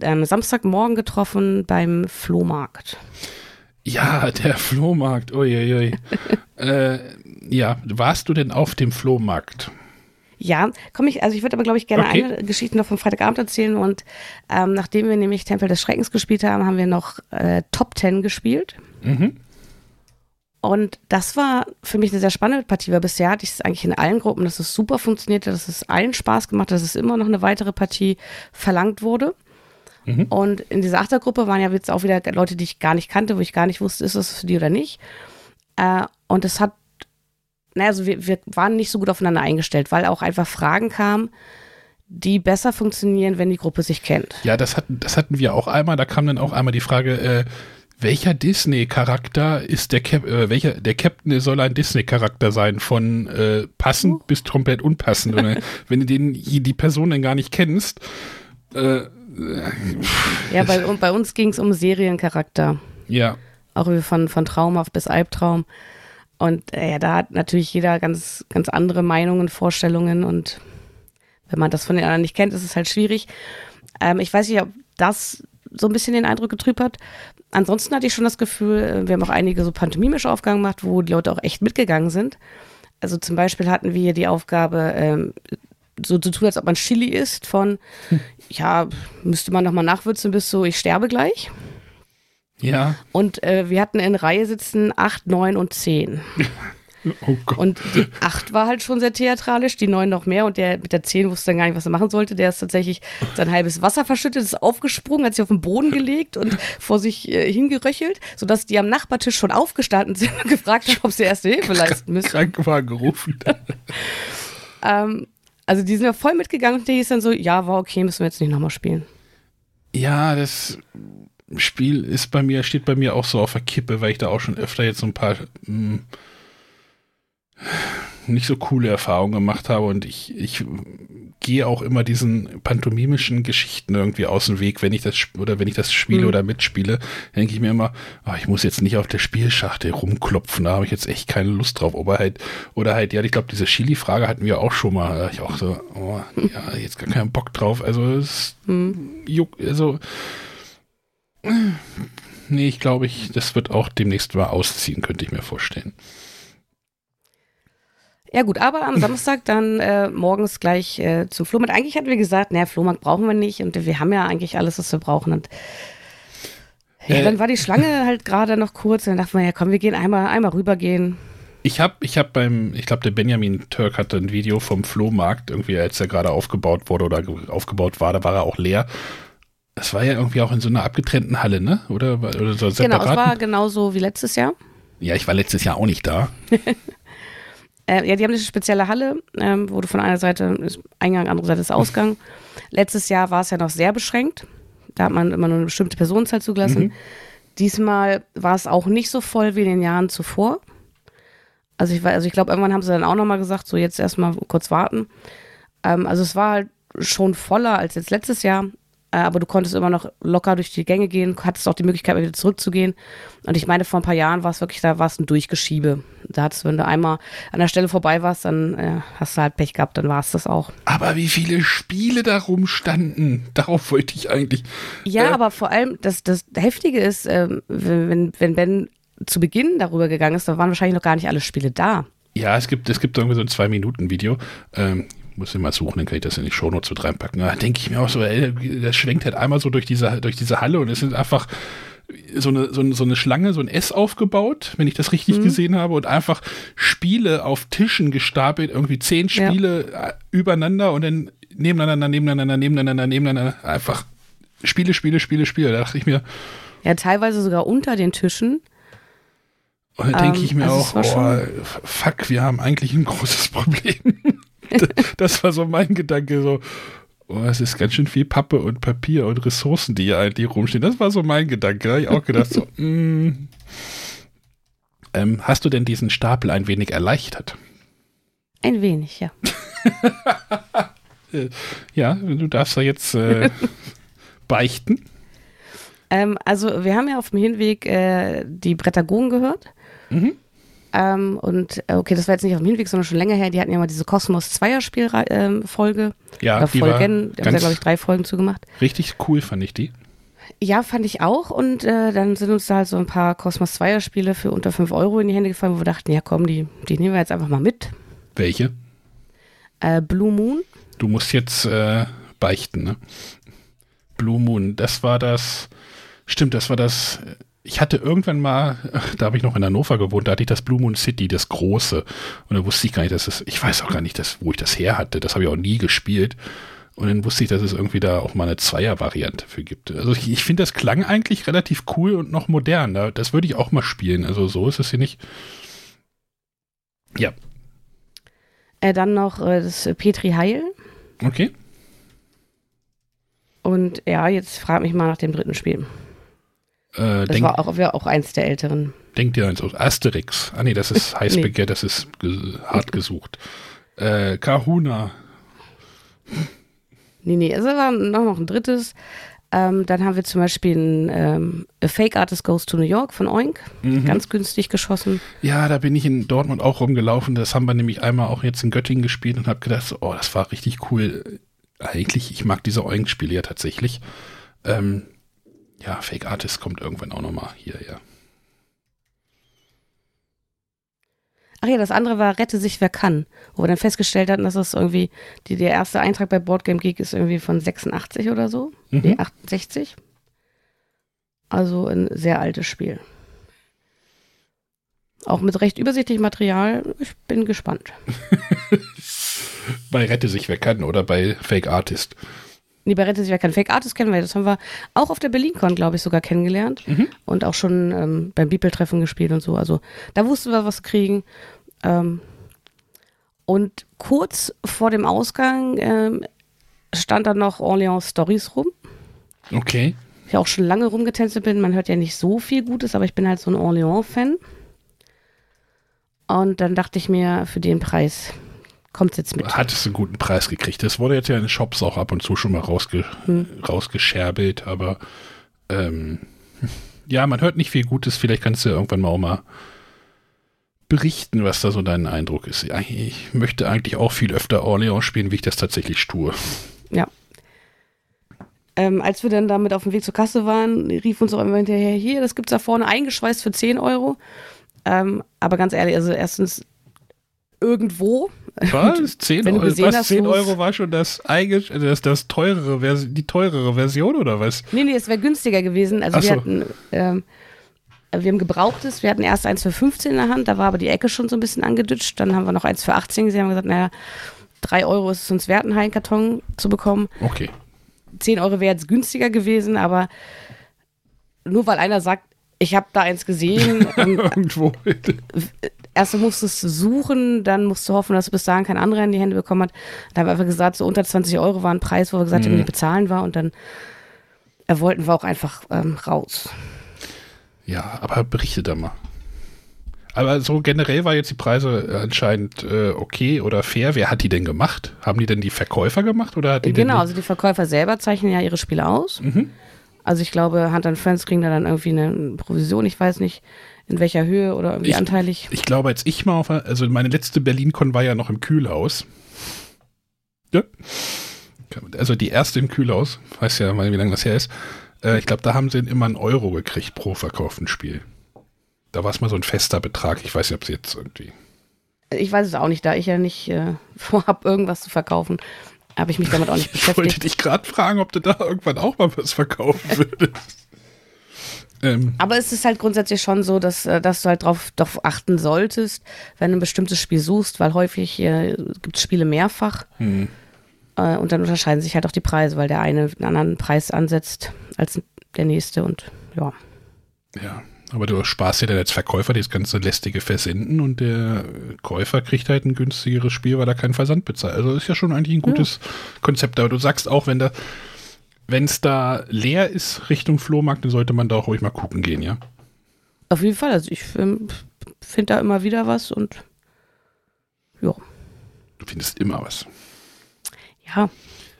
ähm, Samstagmorgen getroffen beim Flohmarkt. Ja, der Flohmarkt. Uiuiui. [LAUGHS] äh, ja, warst du denn auf dem Flohmarkt? Ja, komme ich, also ich würde aber, glaube ich, gerne okay. eine Geschichte noch vom Freitagabend erzählen. Und ähm, nachdem wir nämlich Tempel des Schreckens gespielt haben, haben wir noch äh, Top Ten gespielt. Mhm. Und das war für mich eine sehr spannende Partie, weil bisher hatte ich es eigentlich in allen Gruppen, dass es super funktionierte, dass es allen Spaß gemacht hat, dass es immer noch eine weitere Partie verlangt wurde. Mhm. Und in dieser Achtergruppe waren ja jetzt auch wieder Leute, die ich gar nicht kannte, wo ich gar nicht wusste, ist das für die oder nicht. Äh, und es hat naja, also wir, wir waren nicht so gut aufeinander eingestellt, weil auch einfach Fragen kamen, die besser funktionieren, wenn die Gruppe sich kennt. Ja, das hatten, das hatten wir auch einmal. Da kam dann auch einmal die Frage, äh, welcher Disney-Charakter ist der Cap äh, welcher der Captain soll ein Disney-Charakter sein, von äh, passend uh. bis komplett unpassend. [LAUGHS] Wenn du den, die Person dann gar nicht kennst. Äh, ja, bei, bei uns ging es um Seriencharakter. Ja. Auch von, von traumhaft bis Albtraum. Und äh, da hat natürlich jeder ganz, ganz andere Meinungen, Vorstellungen und wenn man das von den anderen nicht kennt, ist es halt schwierig. Ähm, ich weiß nicht, ob das so ein bisschen den Eindruck getrübt hat. Ansonsten hatte ich schon das Gefühl, äh, wir haben auch einige so pantomimische Aufgaben gemacht, wo die Leute auch echt mitgegangen sind. Also zum Beispiel hatten wir die Aufgabe, ähm, so zu tun, als ob man Chili isst, von, hm. ja, müsste man nochmal nachwürzen bis so, ich sterbe gleich. Ja. Und äh, wir hatten in Reihe sitzen 8, 9 und 10. [LAUGHS] Oh Gott. Und die 8 war halt schon sehr theatralisch, die 9 noch mehr und der mit der 10 wusste dann gar nicht, was er machen sollte. Der ist tatsächlich sein halbes Wasser verschüttet, ist aufgesprungen, hat sich auf den Boden gelegt und [LAUGHS] vor sich äh, hingeröchelt, sodass die am Nachbartisch schon aufgestanden sind und gefragt haben, ob sie erste Hilfe leisten müssen. Krankenwagen gerufen. [LAUGHS] ähm, also die sind ja voll mitgegangen und der ist dann so, ja, war okay, müssen wir jetzt nicht nochmal spielen. Ja, das Spiel ist bei mir, steht bei mir auch so auf der Kippe, weil ich da auch schon öfter jetzt so ein paar mh, hm, nicht so coole Erfahrungen gemacht habe und ich, ich gehe auch immer diesen pantomimischen Geschichten irgendwie aus dem Weg, wenn ich das oder wenn ich das spiele mhm. oder mitspiele, denke ich mir immer, oh, ich muss jetzt nicht auf der Spielschachtel rumklopfen, da habe ich jetzt echt keine Lust drauf. Oder halt, oder halt, ja, ich glaube, diese Chili-Frage hatten wir auch schon mal. Da ich auch so, oh, ja, jetzt gar keinen Bock drauf. Also es mhm. juckt, also Nee, ich glaube, ich, das wird auch demnächst mal ausziehen, könnte ich mir vorstellen. Ja gut, aber am Samstag dann äh, morgens gleich äh, zum Flohmarkt. Eigentlich hatten wir gesagt, naja, Flohmarkt brauchen wir nicht und wir haben ja eigentlich alles, was wir brauchen. Und ja, äh, dann war die Schlange halt gerade noch kurz und dann dachten wir, ja komm, wir gehen einmal, einmal rübergehen. Ich habe ich hab beim, ich glaube, der Benjamin Turk hatte ein Video vom Flohmarkt, irgendwie als er gerade aufgebaut wurde oder aufgebaut war, da war er auch leer. Es war ja irgendwie auch in so einer abgetrennten Halle, ne? Oder, oder so separaten? Genau, es war genauso wie letztes Jahr. Ja, ich war letztes Jahr auch nicht da. [LAUGHS] äh, ja, die haben eine spezielle Halle, ähm, wo du von einer Seite ist Eingang, andere Seite ist Ausgang. [LAUGHS] Letztes Jahr war es ja noch sehr beschränkt. Da hat man immer nur eine bestimmte Personenzahl zugelassen. Mhm. Diesmal war es auch nicht so voll wie in den Jahren zuvor. Also ich, also ich glaube, irgendwann haben sie dann auch nochmal gesagt, so jetzt erstmal kurz warten. Ähm, also es war halt schon voller als jetzt letztes Jahr, aber du konntest immer noch locker durch die Gänge gehen, hattest auch die Möglichkeit, wieder zurückzugehen. Und ich meine, vor ein paar Jahren war es wirklich, da war es ein Durchgeschiebe. Da hattest, wenn du einmal an der Stelle vorbei warst, dann äh, hast du halt Pech gehabt, dann war es das auch. Aber wie viele Spiele da rumstanden, [LAUGHS] darauf wollte ich eigentlich. Ja, äh, aber vor allem, das, das Heftige ist, äh, wenn, wenn Ben zu Beginn darüber gegangen ist, da waren wahrscheinlich noch gar nicht alle Spiele da. Ja, es gibt, es gibt irgendwie so ein Zwei-Minuten-Video. Ähm, muss ich mal suchen, dann kann ich das in die Shownotes mit reinpacken. Da denke ich mir auch so, ey, das schwenkt halt einmal so durch diese, durch diese Halle und es sind einfach so eine, so eine, so eine Schlange, so ein S aufgebaut, wenn ich das richtig mhm. gesehen habe, und einfach Spiele auf Tischen gestapelt, irgendwie zehn Spiele ja. Äh, übereinander und dann nebeneinander, nebeneinander, nebeneinander, nebeneinander, einfach Spiele, Spiele, Spiele, Spiele. Da dachte ich mir. Ja, teilweise sogar unter den Tischen. Und dann denke ähm, ich mir also auch, oh, fuck, wir haben eigentlich ein großes [LAUGHS] Problem [LAUGHS] das war so mein Gedanke, so, oh, es ist ganz schön viel Pappe und Papier und Ressourcen, die hier eigentlich rumstehen. Das war so mein Gedanke. Da habe ich auch gedacht, so, [LAUGHS] mm. ähm, hast du denn diesen Stapel ein wenig erleichtert? Ein wenig, ja. [LAUGHS] ja, du darfst ja jetzt äh, beichten. Ähm, also, wir haben ja auf dem Hinweg äh, die Brettagogen gehört. Mhm. Ähm, und äh, okay, das war jetzt nicht auf dem Hinweg, sondern schon länger her. Die hatten ja mal diese Kosmos Zweier-Spiel-Folge. Ähm, ja, oder die Folgen. Da haben sie, glaube ich, drei Folgen zugemacht. Richtig cool fand ich die. Ja, fand ich auch. Und äh, dann sind uns da halt so ein paar Kosmos Zweier-Spiele für unter 5 Euro in die Hände gefallen, wo wir dachten, ja komm, die, die nehmen wir jetzt einfach mal mit. Welche? Äh, Blue Moon. Du musst jetzt äh, beichten, ne? Blue Moon, das war das, stimmt, das war das ich hatte irgendwann mal, [LAUGHS] da habe ich noch in Hannover gewohnt, da hatte ich das Blue Moon City, das große. Und da wusste ich gar nicht, dass es, ich weiß auch gar nicht, dass, wo ich das her hatte. Das habe ich auch nie gespielt. Und dann wusste ich, dass es irgendwie da auch mal eine Zweier-Variante für gibt. Also ich, ich finde, das klang eigentlich relativ cool und noch modern. Das würde ich auch mal spielen. Also so ist es hier nicht. Ja. Äh, dann noch äh, das Petri Heil. Okay. Und ja, jetzt frag mich mal nach dem dritten Spiel. Äh, das denk, war auch, auch eins der älteren. Denkt ihr eins aus? Asterix. Ah nee, das ist [LAUGHS] Heißbegehr, nee. das ist ge hart gesucht. Äh, Kahuna. Nee, nee, also war noch, noch ein drittes. Ähm, dann haben wir zum Beispiel ein ähm, A Fake Artist Goes to New York von Oink. Mhm. Ganz günstig geschossen. Ja, da bin ich in Dortmund auch rumgelaufen. Das haben wir nämlich einmal auch jetzt in Göttingen gespielt und habe gedacht, oh, das war richtig cool. Eigentlich, ich mag diese Oink-Spiele ja tatsächlich. Ähm, ja, Fake Artist kommt irgendwann auch nochmal hierher. Ach ja, das andere war Rette sich wer kann, wo wir dann festgestellt hatten, dass das irgendwie, die, der erste Eintrag bei Boardgame Geek ist irgendwie von 86 oder so. Mhm. Nee, 68. Also ein sehr altes Spiel. Auch mit recht übersichtlichem Material. Ich bin gespannt. [LAUGHS] bei Rette sich wer kann oder bei Fake Artist. Bei Rette sich kein Fake Artist kennen wir. Das haben wir auch auf der BerlinCon, glaube ich, sogar kennengelernt. Mhm. Und auch schon ähm, beim Beeple-Treffen gespielt und so. Also da wussten wir, was kriegen. Ähm, und kurz vor dem Ausgang ähm, stand dann noch Orleans Stories rum. Okay. Ich auch schon lange rumgetänzelt bin. Man hört ja nicht so viel Gutes, aber ich bin halt so ein Orleans-Fan. Und dann dachte ich mir, für den Preis kommt jetzt mit. Hat es einen guten Preis gekriegt. Das wurde jetzt ja in den Shops auch ab und zu schon mal rausge hm. rausgescherbelt, aber ähm, ja, man hört nicht viel Gutes. Vielleicht kannst du irgendwann mal auch mal berichten, was da so dein Eindruck ist. Ich möchte eigentlich auch viel öfter Orleans spielen, wie ich das tatsächlich tue. Ja. Ähm, als wir dann damit auf dem Weg zur Kasse waren, rief uns auch immer hinterher, hier, das gibt es da vorne eingeschweißt für 10 Euro. Ähm, aber ganz ehrlich, also erstens irgendwo, was? 10, Euro, was, 10 Euro war schon das, eigentlich, das, das teurere, die teurere Version oder was? Nee, nee, es wäre günstiger gewesen. Also Ach wir so. hatten, ähm, wir haben gebrauchtes, wir hatten erst eins für 15 in der Hand, da war aber die Ecke schon so ein bisschen angedutscht. Dann haben wir noch eins für 18 gesehen, haben gesagt, naja, 3 Euro ist es uns wert, einen Heilenkarton zu bekommen. Okay. 10 Euro wäre jetzt günstiger gewesen, aber nur weil einer sagt, ich habe da eins gesehen. [LAUGHS] Irgendwo erst musstest du suchen, dann musst du hoffen, dass du bis dahin kein anderer in die Hände bekommen hat. Da haben wir einfach gesagt, so unter 20 Euro war ein Preis, wo wir gesagt haben, mhm. die bezahlen war und dann äh, wollten wir auch einfach ähm, raus. Ja, aber berichte da mal. Aber so generell war jetzt die Preise anscheinend äh, okay oder fair. Wer hat die denn gemacht? Haben die denn die Verkäufer gemacht oder hat die Genau, also die Verkäufer selber zeichnen ja ihre Spiele aus. Mhm. Also ich glaube, Hand Friends kriegen da dann irgendwie eine Provision, ich weiß nicht in welcher Höhe oder irgendwie ich, anteilig. Ich glaube, als ich mal auf, also meine letzte Berlin-Con war ja noch im Kühlhaus. Ja. Also die erste im Kühlhaus, weiß ja mal, wie lange das her ist. Äh, ich glaube, da haben sie immer einen Euro gekriegt pro verkauften Spiel. Da war es mal so ein fester Betrag. Ich weiß nicht, ob es jetzt irgendwie. Ich weiß es auch nicht, da ich ja nicht äh, [LAUGHS] vorhab, irgendwas zu verkaufen, habe ich mich damit auch nicht beschäftigt. Ich wollte dich gerade fragen, ob du da irgendwann auch mal was verkaufen [LAUGHS] würdest. Ähm. Aber es ist halt grundsätzlich schon so, dass, äh, dass du halt darauf achten solltest, wenn du ein bestimmtes Spiel suchst, weil häufig äh, gibt es Spiele mehrfach. Hm. Äh, und dann unterscheiden sich halt auch die Preise, weil der eine einen anderen Preis ansetzt als der nächste und ja. Ja, aber du sparst dir dann als Verkäufer das ganze lästige Versenden und der Käufer kriegt halt ein günstigeres Spiel, weil er keinen Versand bezahlt. Also ist ja schon eigentlich ein gutes ja. Konzept. Aber du sagst auch, wenn da wenn es da leer ist Richtung Flohmarkt, dann sollte man da auch ruhig mal gucken gehen, ja? Auf jeden Fall. Also ich ähm, finde da immer wieder was und ja. Du findest immer was. Ja.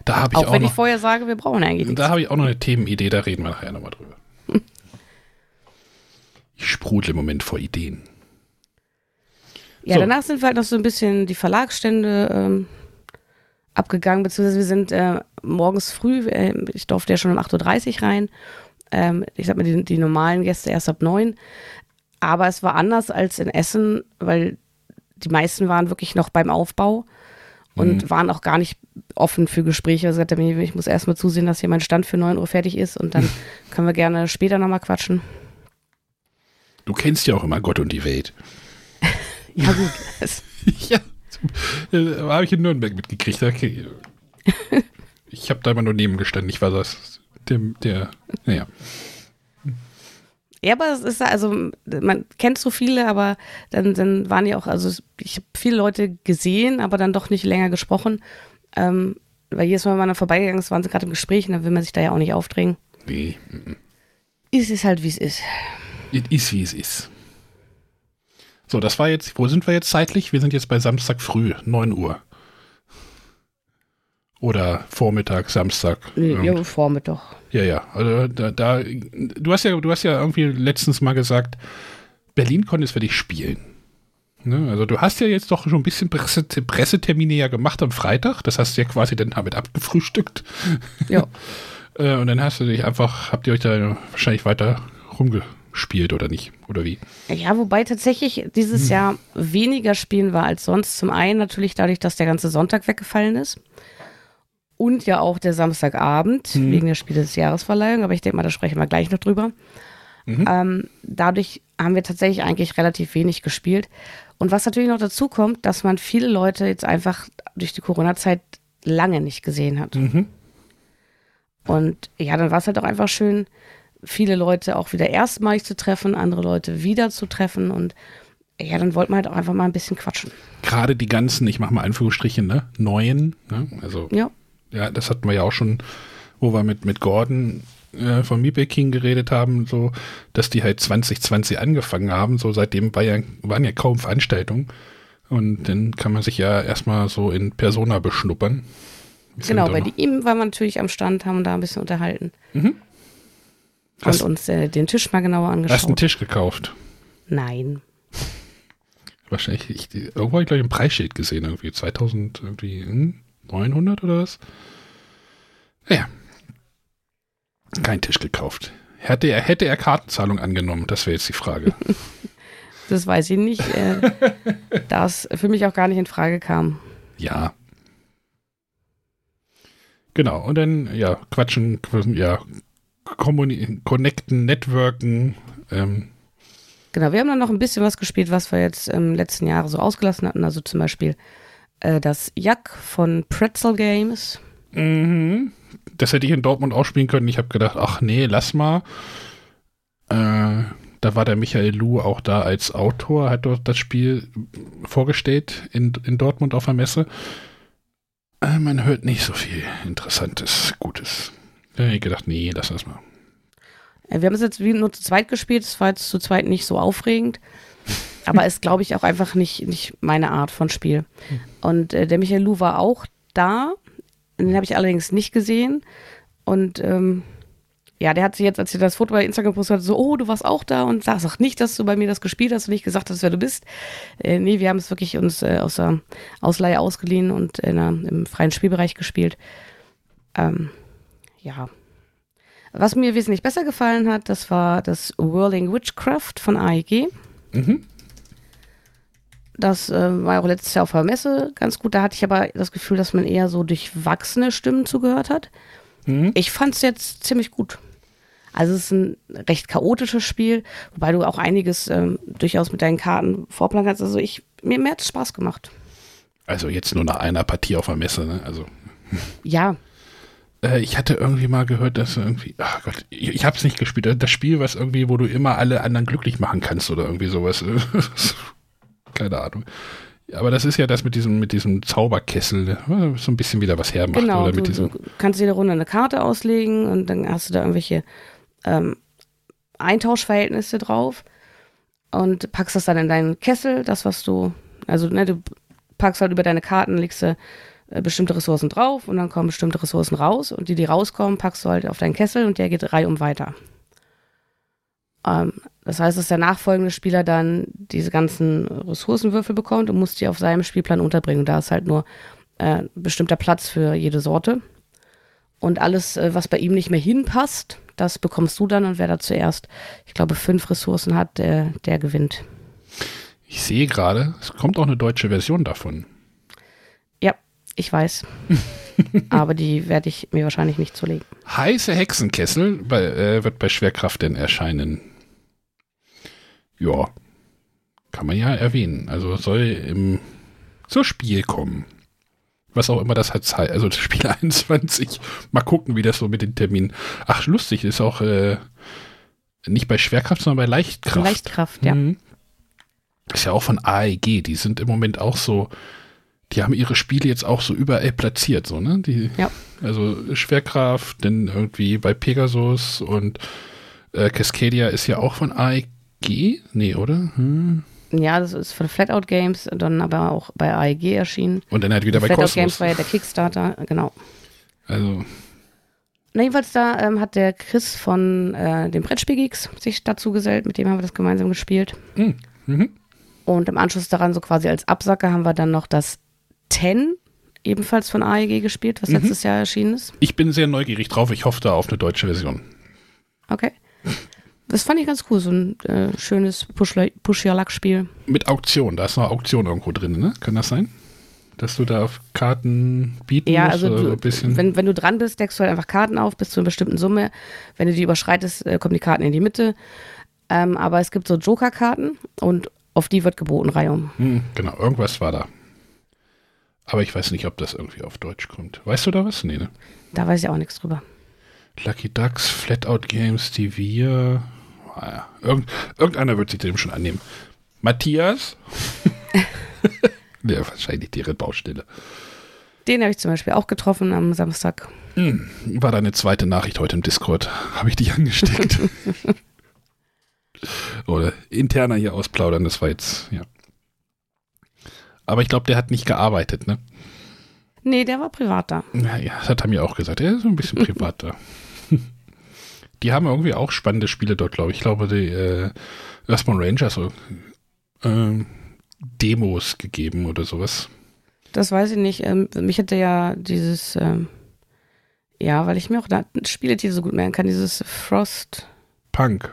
Da habe ich auch, auch wenn noch, ich vorher sage, wir brauchen eigentlich nichts. Da habe ich auch noch eine Themenidee, da reden wir nachher nochmal drüber. [LAUGHS] ich sprudle im Moment vor Ideen. Ja, so. danach sind wir halt noch so ein bisschen die Verlagsstände ähm, abgegangen, beziehungsweise wir sind äh, morgens früh, äh, ich durfte ja schon um 8.30 Uhr rein. Ähm, ich sag mal, die, die, normalen Gäste erst ab 9. Aber es war anders als in Essen, weil die meisten waren wirklich noch beim Aufbau und mhm. waren auch gar nicht offen für Gespräche. Also mir, ich muss erstmal zusehen, dass hier mein Stand für 9 Uhr fertig ist und dann [LAUGHS] können wir gerne später nochmal quatschen. Du kennst ja auch immer Gott und die Welt. [LAUGHS] ja, gut. [LAUGHS] ja. Äh, habe ich in Nürnberg mitgekriegt. Okay. Ich habe da immer nur nebengestanden. Ich war das. Der, der, naja. Ja, aber es ist also, man kennt so viele, aber dann, dann waren ja auch, also ich habe viele Leute gesehen, aber dann doch nicht länger gesprochen. Ähm, weil jedes Mal, wenn man da vorbeigegangen ist, waren sie gerade im Gespräch und dann will man sich da ja auch nicht aufdrängen. Nee. Es ist halt, wie es ist. Es ist, wie es ist. So, das war jetzt, wo sind wir jetzt zeitlich? Wir sind jetzt bei Samstag früh, 9 Uhr. Oder Vormittag, Samstag. Nee, ja, Vormittag. Ja, ja. Also da, da, du hast ja, du hast ja irgendwie letztens mal gesagt, Berlin konnte es für dich spielen. Ne? Also du hast ja jetzt doch schon ein bisschen Presse, Pressetermine ja gemacht am Freitag. Das hast du ja quasi dann damit abgefrühstückt. Ja. [LAUGHS] Äh, und dann hast du dich einfach, habt ihr euch da wahrscheinlich weiter rumge spielt oder nicht? Oder wie? Ja, wobei tatsächlich dieses hm. Jahr weniger spielen war als sonst. Zum einen natürlich dadurch, dass der ganze Sonntag weggefallen ist. Und ja auch der Samstagabend hm. wegen der Spiele des Jahresverleihung. Aber ich denke mal, da sprechen wir gleich noch drüber. Mhm. Ähm, dadurch haben wir tatsächlich eigentlich relativ wenig gespielt. Und was natürlich noch dazu kommt, dass man viele Leute jetzt einfach durch die Corona-Zeit lange nicht gesehen hat. Mhm. Und ja, dann war es halt auch einfach schön, viele Leute auch wieder erstmalig zu treffen, andere Leute wieder zu treffen und ja, dann wollten wir halt auch einfach mal ein bisschen quatschen. Gerade die ganzen, ich mache mal Anführungsstriche, ne, neuen, ne? also ja. ja, das hatten wir ja auch schon, wo wir mit, mit Gordon äh, von King geredet haben, so, dass die halt 2020 angefangen haben, so seitdem war ja, waren ja kaum Veranstaltungen und dann kann man sich ja erstmal so in Persona beschnuppern. Genau, bei ihm war man natürlich am Stand, haben da ein bisschen unterhalten. Mhm. Hast, und uns äh, den Tisch mal genauer angeschaut. Hast du einen Tisch gekauft? Nein. Wahrscheinlich, ich, irgendwo habe ich, glaube ich, ein Preisschild gesehen, irgendwie 2000, irgendwie 900 hm, oder was? Ja. Kein Tisch gekauft. Hätte er, hätte er Kartenzahlung angenommen? Das wäre jetzt die Frage. [LAUGHS] das weiß ich nicht, äh, [LAUGHS] da es für mich auch gar nicht in Frage kam. Ja. Genau, und dann, ja, quatschen, ja, connecten, networken. Ähm. Genau, wir haben dann noch ein bisschen was gespielt, was wir jetzt im letzten Jahr so ausgelassen hatten. Also zum Beispiel äh, das Jack von Pretzel Games. Mhm. Das hätte ich in Dortmund auch spielen können. Ich habe gedacht, ach nee, lass mal. Äh, da war der Michael Lu auch da als Autor, hat dort das Spiel vorgestellt in, in Dortmund auf der Messe. Äh, man hört nicht so viel Interessantes, Gutes. Hätte ich gedacht, nee, lass das mal. Wir haben es jetzt nur zu zweit gespielt, es war jetzt zu zweit nicht so aufregend. [LAUGHS] Aber ist, glaube ich, auch einfach nicht, nicht meine Art von Spiel. Und äh, der Michael Lou war auch da. Den habe ich allerdings nicht gesehen. Und ähm, ja, der hat sich jetzt, als er das Foto bei Instagram postet hat, so, oh, du warst auch da und sag, sag nicht, dass du bei mir das gespielt hast und nicht gesagt hast, wer du bist. Äh, nee, wir haben es wirklich uns äh, aus der Ausleihe ausgeliehen und in einer, im freien Spielbereich gespielt. Ähm, ja. Was mir wesentlich besser gefallen hat, das war das Whirling Witchcraft von AEG. Mhm. Das äh, war auch letztes Jahr auf der Messe ganz gut. Da hatte ich aber das Gefühl, dass man eher so durchwachsene Stimmen zugehört hat. Mhm. Ich fand es jetzt ziemlich gut. Also es ist ein recht chaotisches Spiel, wobei du auch einiges ähm, durchaus mit deinen Karten vorplanen kannst. Also ich, mir, mir hat es Spaß gemacht. Also jetzt nur nach einer Partie auf der Messe, ne? Also. Ja. Äh, ich hatte irgendwie mal gehört, dass irgendwie, ach Gott, ich, ich habe es nicht gespielt. Das Spiel, was irgendwie, wo du immer alle anderen glücklich machen kannst oder irgendwie sowas. [LAUGHS] Keine Ahnung. Aber das ist ja das mit diesem, mit diesem Zauberkessel, ne? so ein bisschen wieder was hermacht. Genau, oder mit du, diesem du kannst jede Runde eine Karte auslegen und dann hast du da irgendwelche ähm, Eintauschverhältnisse drauf und packst das dann in deinen Kessel, das, was du, also ne, du packst halt über deine Karten, legst du bestimmte Ressourcen drauf und dann kommen bestimmte Ressourcen raus und die, die rauskommen, packst du halt auf deinen Kessel und der geht reihum weiter. Ähm, das heißt, dass der nachfolgende Spieler dann diese ganzen Ressourcenwürfel bekommt und muss die auf seinem Spielplan unterbringen. Da ist halt nur äh, bestimmter Platz für jede Sorte. Und alles, äh, was bei ihm nicht mehr hinpasst, das bekommst du dann und wer da zuerst, ich glaube, fünf Ressourcen hat, der, der gewinnt. Ich sehe gerade, es kommt auch eine deutsche Version davon. Ich weiß. [LAUGHS] Aber die werde ich mir wahrscheinlich nicht zulegen. Heiße Hexenkessel bei, äh, wird bei Schwerkraft denn erscheinen. Ja, kann man ja erwähnen. Also soll im zur Spiel kommen. Was auch immer das hat, also das Spiel [LAUGHS] 21. Mal gucken, wie das so mit den Terminen. Ach, lustig, ist auch äh, nicht bei Schwerkraft, sondern bei Leichtkraft. Leichtkraft, ja. Mhm. Ist ja auch von AEG. Die sind im Moment auch so, die haben ihre Spiele jetzt auch so überall platziert, so, ne? Die, ja. Also Schwerkraft, dann irgendwie bei Pegasus und äh, Cascadia ist ja auch von AEG. Nee, oder? Hm. Ja, das ist von Flatout Games, dann aber auch bei AEG erschienen. Und dann halt wieder bei Flatout Cosmos. Games war ja der Kickstarter, genau. Also. Na, jedenfalls da ähm, hat der Chris von äh, den Brettspielgeeks sich dazu gesellt, mit dem haben wir das gemeinsam gespielt. Mhm. Mhm. Und im Anschluss daran, so quasi als Absacker, haben wir dann noch das Ten, ebenfalls von AEG gespielt, was mhm. letztes Jahr erschienen ist. Ich bin sehr neugierig drauf, ich hoffe da auf eine deutsche Version. Okay. Das fand ich ganz cool, so ein äh, schönes Push-Your-Luck-Spiel. Mit Auktion, da ist noch Auktion irgendwo drin, ne? Kann das sein? Dass du da auf Karten bieten ja, musst? also du, ein bisschen? Wenn, wenn du dran bist, deckst du halt einfach Karten auf bis zu einer bestimmten Summe. Wenn du die überschreitest, äh, kommen die Karten in die Mitte. Ähm, aber es gibt so Joker-Karten und auf die wird geboten, Reihum. Hm, genau, irgendwas war da. Aber ich weiß nicht, ob das irgendwie auf Deutsch kommt. Weißt du da was? Nee, ne? Da weiß ich auch nichts drüber. Lucky Ducks, Flatout Games, die wir. Naja, ah irgend, irgendeiner wird sich dem schon annehmen. Matthias? [LAUGHS] ja, wahrscheinlich deren Baustelle. Den habe ich zum Beispiel auch getroffen am Samstag. Hm, war deine zweite Nachricht heute im Discord. Habe ich dich angesteckt. [LAUGHS] Oder interner hier ausplaudern, das war jetzt, ja. Aber ich glaube, der hat nicht gearbeitet, ne? Nee, der war privat da. Naja, das hat er mir auch gesagt. Er ist so ein bisschen [LAUGHS] privat da. Die haben irgendwie auch spannende Spiele dort, glaube ich. Ich glaube, die äh, Earthbound Rangers so, äh, Demos gegeben oder sowas. Das weiß ich nicht. Ähm, mich hätte ja dieses, ähm, ja, weil ich mir auch da Spieletitel so gut merken kann, dieses Frost. Punk.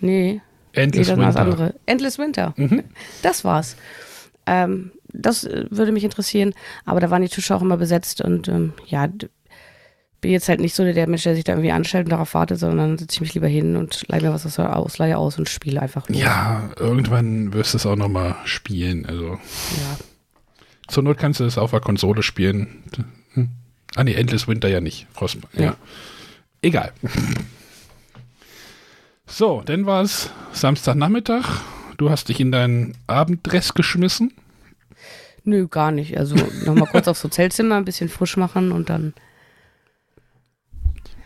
Nee. Endless nee, Winter. Endless Winter. Mhm. Das war's. Ähm, das äh, würde mich interessieren, aber da waren die Tische auch immer besetzt und ähm, ja, bin jetzt halt nicht so der Mensch, der sich da irgendwie anstellt und darauf wartet, sondern setze ich mich lieber hin und leihe mir was aus der Ausleihe aus und spiele einfach nur. Ja, irgendwann wirst du es auch nochmal spielen. Also. Ja. Zur Not kannst du es auf der Konsole spielen. Hm. Ah nee, Endless Winter ja nicht. Frostmann, ja. ja. Egal. So, dann war es Samstagnachmittag. Du hast dich in deinen Abenddress geschmissen? Nö, gar nicht. Also nochmal kurz [LAUGHS] aufs Hotelzimmer, ein bisschen frisch machen und dann.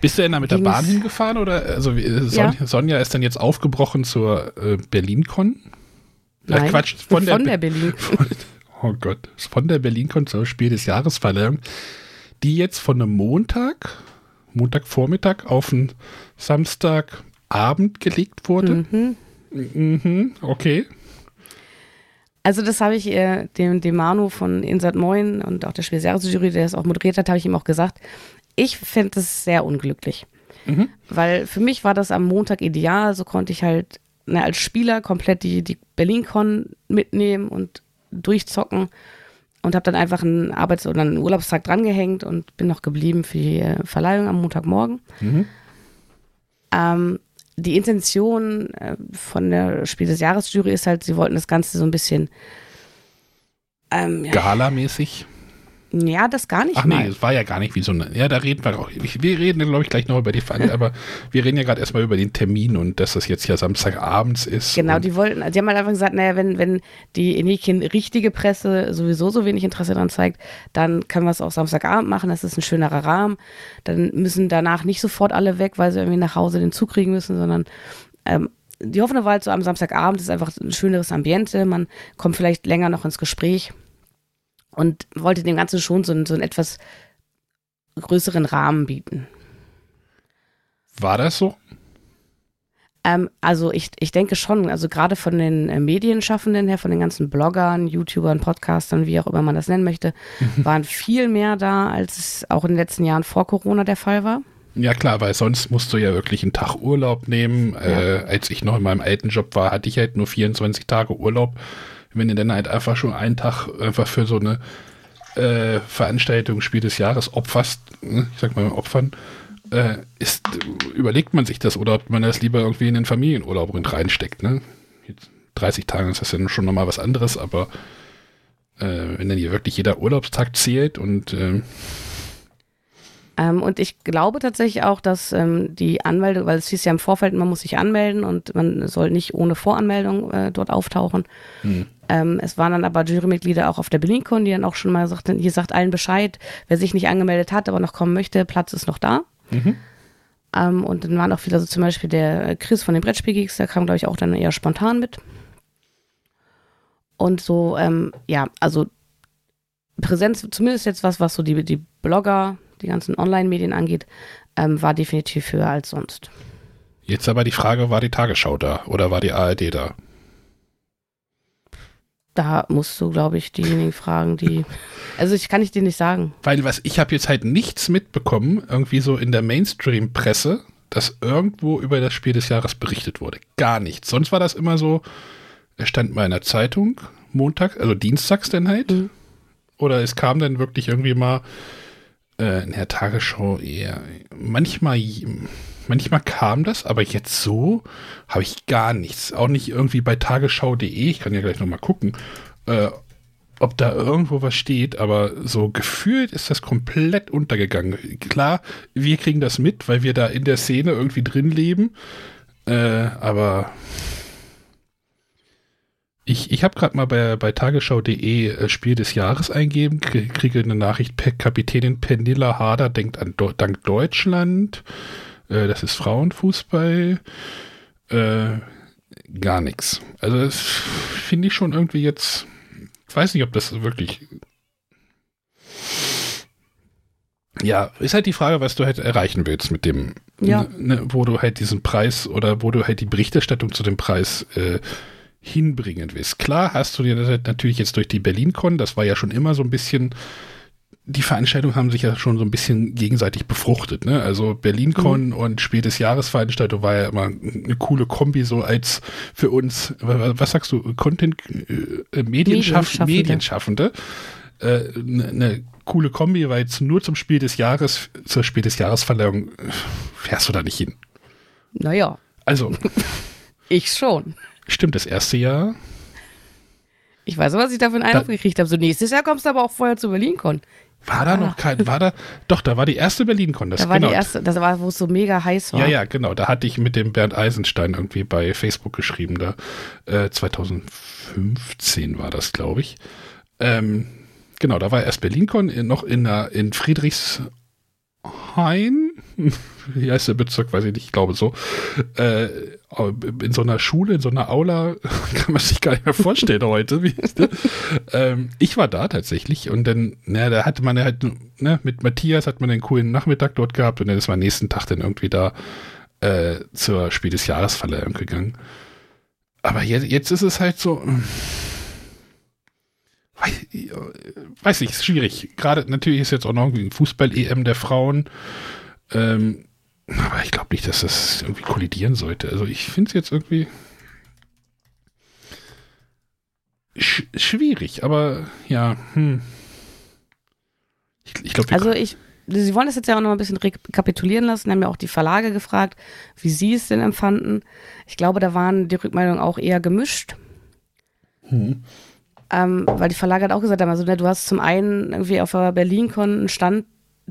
Bist du denn da mit der Bahn hingefahren oder also Son ja. Sonja ist dann jetzt aufgebrochen zur äh, BerlinCon? Nein, Quatsch, von, von der, der Berlin. [LAUGHS] Von, oh Gott, von der BerlinCon zur Spiel des Jahresverleihung, die jetzt von einem Montag, Montagvormittag auf einen Samstagabend gelegt wurde. Mhm. Mhm, okay. Also das habe ich äh, dem, dem Manu von Insat Moin und auch der Jury, der es auch moderiert hat, habe ich ihm auch gesagt. Ich finde das sehr unglücklich. Mhm. Weil für mich war das am Montag ideal, so konnte ich halt ne, als Spieler komplett die, die BerlinCon mitnehmen und durchzocken und habe dann einfach einen Arbeits- oder einen Urlaubstag drangehängt und bin noch geblieben für die äh, Verleihung am Montagmorgen. Mhm. Ähm, die Intention äh, von der Spiel des Jahres-Jury ist halt, sie wollten das Ganze so ein bisschen ähm, Gala-mäßig. Ja, das gar nicht. Ach nee, es war ja gar nicht wie so eine. Ja, da reden wir auch. Wir reden, glaube ich, gleich noch über die Frage, aber wir reden ja gerade erstmal über den Termin und dass das jetzt ja Samstagabends ist. Genau, die wollten, die haben halt einfach gesagt, naja, wenn, wenn die Enikin richtige Presse sowieso so wenig Interesse daran zeigt, dann können wir es auch Samstagabend machen, das ist ein schönerer Rahmen. Dann müssen danach nicht sofort alle weg, weil sie irgendwie nach Hause den Zug kriegen müssen, sondern ähm, die Hoffnung war halt so am Samstagabend ist einfach ein schöneres Ambiente, man kommt vielleicht länger noch ins Gespräch und wollte dem Ganzen schon so, so einen etwas größeren Rahmen bieten. War das so? Ähm, also ich, ich denke schon, also gerade von den äh, Medienschaffenden her, von den ganzen Bloggern, YouTubern, Podcastern, wie auch immer man das nennen möchte, mhm. waren viel mehr da, als es auch in den letzten Jahren vor Corona der Fall war. Ja klar, weil sonst musst du ja wirklich einen Tag Urlaub nehmen. Ja. Äh, als ich noch in meinem alten Job war, hatte ich halt nur 24 Tage Urlaub wenn ihr dann halt einfach schon einen Tag einfach für so eine äh, Veranstaltung Spiel des Jahres opferst, ne? ich sag mal opfern, äh, ist, überlegt man sich das oder ob man das lieber irgendwie in den Familienurlaub reinsteckt. Ne? 30 Tage ist das ja schon nochmal was anderes, aber äh, wenn dann hier wirklich jeder Urlaubstag zählt und äh, ähm, und ich glaube tatsächlich auch, dass ähm, die Anmeldung, weil es hieß ja im Vorfeld, man muss sich anmelden und man soll nicht ohne Voranmeldung äh, dort auftauchen. Hm. Ähm, es waren dann aber Jurymitglieder auch auf der BerlinCon, die dann auch schon mal sagten, hier sagt allen Bescheid, wer sich nicht angemeldet hat, aber noch kommen möchte, Platz ist noch da. Mhm. Ähm, und dann waren auch viele, also zum Beispiel der Chris von den Brettspielgeeks, der kam, glaube ich, auch dann eher spontan mit. Und so, ähm, ja, also Präsenz, zumindest jetzt was, was so die, die Blogger, die ganzen Online-Medien angeht, ähm, war definitiv höher als sonst. Jetzt aber die Frage, war die Tagesschau da oder war die ARD da? Da musst du, glaube ich, diejenigen fragen, die. [LAUGHS] Also ich kann ich dir nicht sagen. Weil was ich habe jetzt halt nichts mitbekommen, irgendwie so in der Mainstream-Presse, dass irgendwo über das Spiel des Jahres berichtet wurde. Gar nichts. Sonst war das immer so, es stand mal in der Zeitung, Montag, also dienstags dann halt. Mhm. Oder es kam dann wirklich irgendwie mal äh, in der Tagesschau eher. Manchmal, manchmal kam das, aber jetzt so habe ich gar nichts. Auch nicht irgendwie bei tagesschau.de, ich kann ja gleich nochmal gucken, äh, ob da irgendwo was steht, aber so gefühlt ist das komplett untergegangen. Klar, wir kriegen das mit, weil wir da in der Szene irgendwie drin leben, äh, aber ich, ich habe gerade mal bei, bei tagesschau.de äh, Spiel des Jahres eingeben, kriege eine Nachricht, Kapitänin Pernilla Harder denkt an dank Deutschland. Äh, das ist Frauenfußball. Äh, gar nichts. Also das finde ich schon irgendwie jetzt, ich weiß nicht, ob das wirklich ja, ist halt die Frage, was du halt erreichen willst mit dem, ja. ne, wo du halt diesen Preis oder wo du halt die Berichterstattung zu dem Preis äh, hinbringen willst. Klar hast du dir das natürlich jetzt durch die BerlinCon, das war ja schon immer so ein bisschen, die Veranstaltungen haben sich ja schon so ein bisschen gegenseitig befruchtet. Ne? Also BerlinCon mhm. und Spiel des Jahres Veranstaltung war ja immer eine coole Kombi, so als für uns, was sagst du, Content, äh, Medienschaff Medienschaffende, Medienschaffende äh, eine ne coole Kombi, weil jetzt nur zum Spiel des Jahres, zur Spiel des Jahresverleihung äh, fährst du da nicht hin. Naja. Also. [LAUGHS] ich schon. Stimmt, das erste Jahr. Ich weiß, was ich da für einen Eindruck da, gekriegt habe. So, nächstes Jahr kommst du aber auch vorher zu BerlinCon. War da noch kein, war da, doch, da war die erste BerlinCon. Das da war genau. die erste, das war, wo es so mega heiß war. Ja, ja, genau. Da hatte ich mit dem Bernd Eisenstein irgendwie bei Facebook geschrieben, da, äh, 2015 war das, glaube ich. Ähm, genau, da war erst BerlinCon noch in, in Friedrichshain, [LAUGHS] wie heißt der Bezirk, weiß ich nicht, ich glaube so, äh, in so einer Schule, in so einer Aula, [LAUGHS] kann man sich gar nicht mehr vorstellen heute. Ne? ähm, ich war da tatsächlich und dann, na, da hatte man halt, ne, mit Matthias hat man einen coolen Nachmittag dort gehabt und dann ist man nächsten Tag dann irgendwie da äh, zur Spiel des Jahresverleihung gegangen. Aber jetzt, jetzt ist es halt so, weiß, weiß nicht, ist schwierig. Gerade natürlich ist jetzt auch noch irgendwie ein Fußball-EM der Frauen. Ähm, aber ich glaube nicht, dass das irgendwie kollidieren sollte. Also ich finde es jetzt irgendwie sch schwierig, aber ja, hm. Ich, ich glaube, also ich, Sie wollen das jetzt ja auch noch ein bisschen rekapitulieren lassen, haben ja auch die Verlage gefragt, wie sie es denn empfanden. Ich glaube, da waren die Rückmeldungen auch eher gemischt. Hm. Ähm, weil die Verlage hat auch gesagt haben, also ne, du hast zum einen irgendwie auf der BerlinCon einen Stand,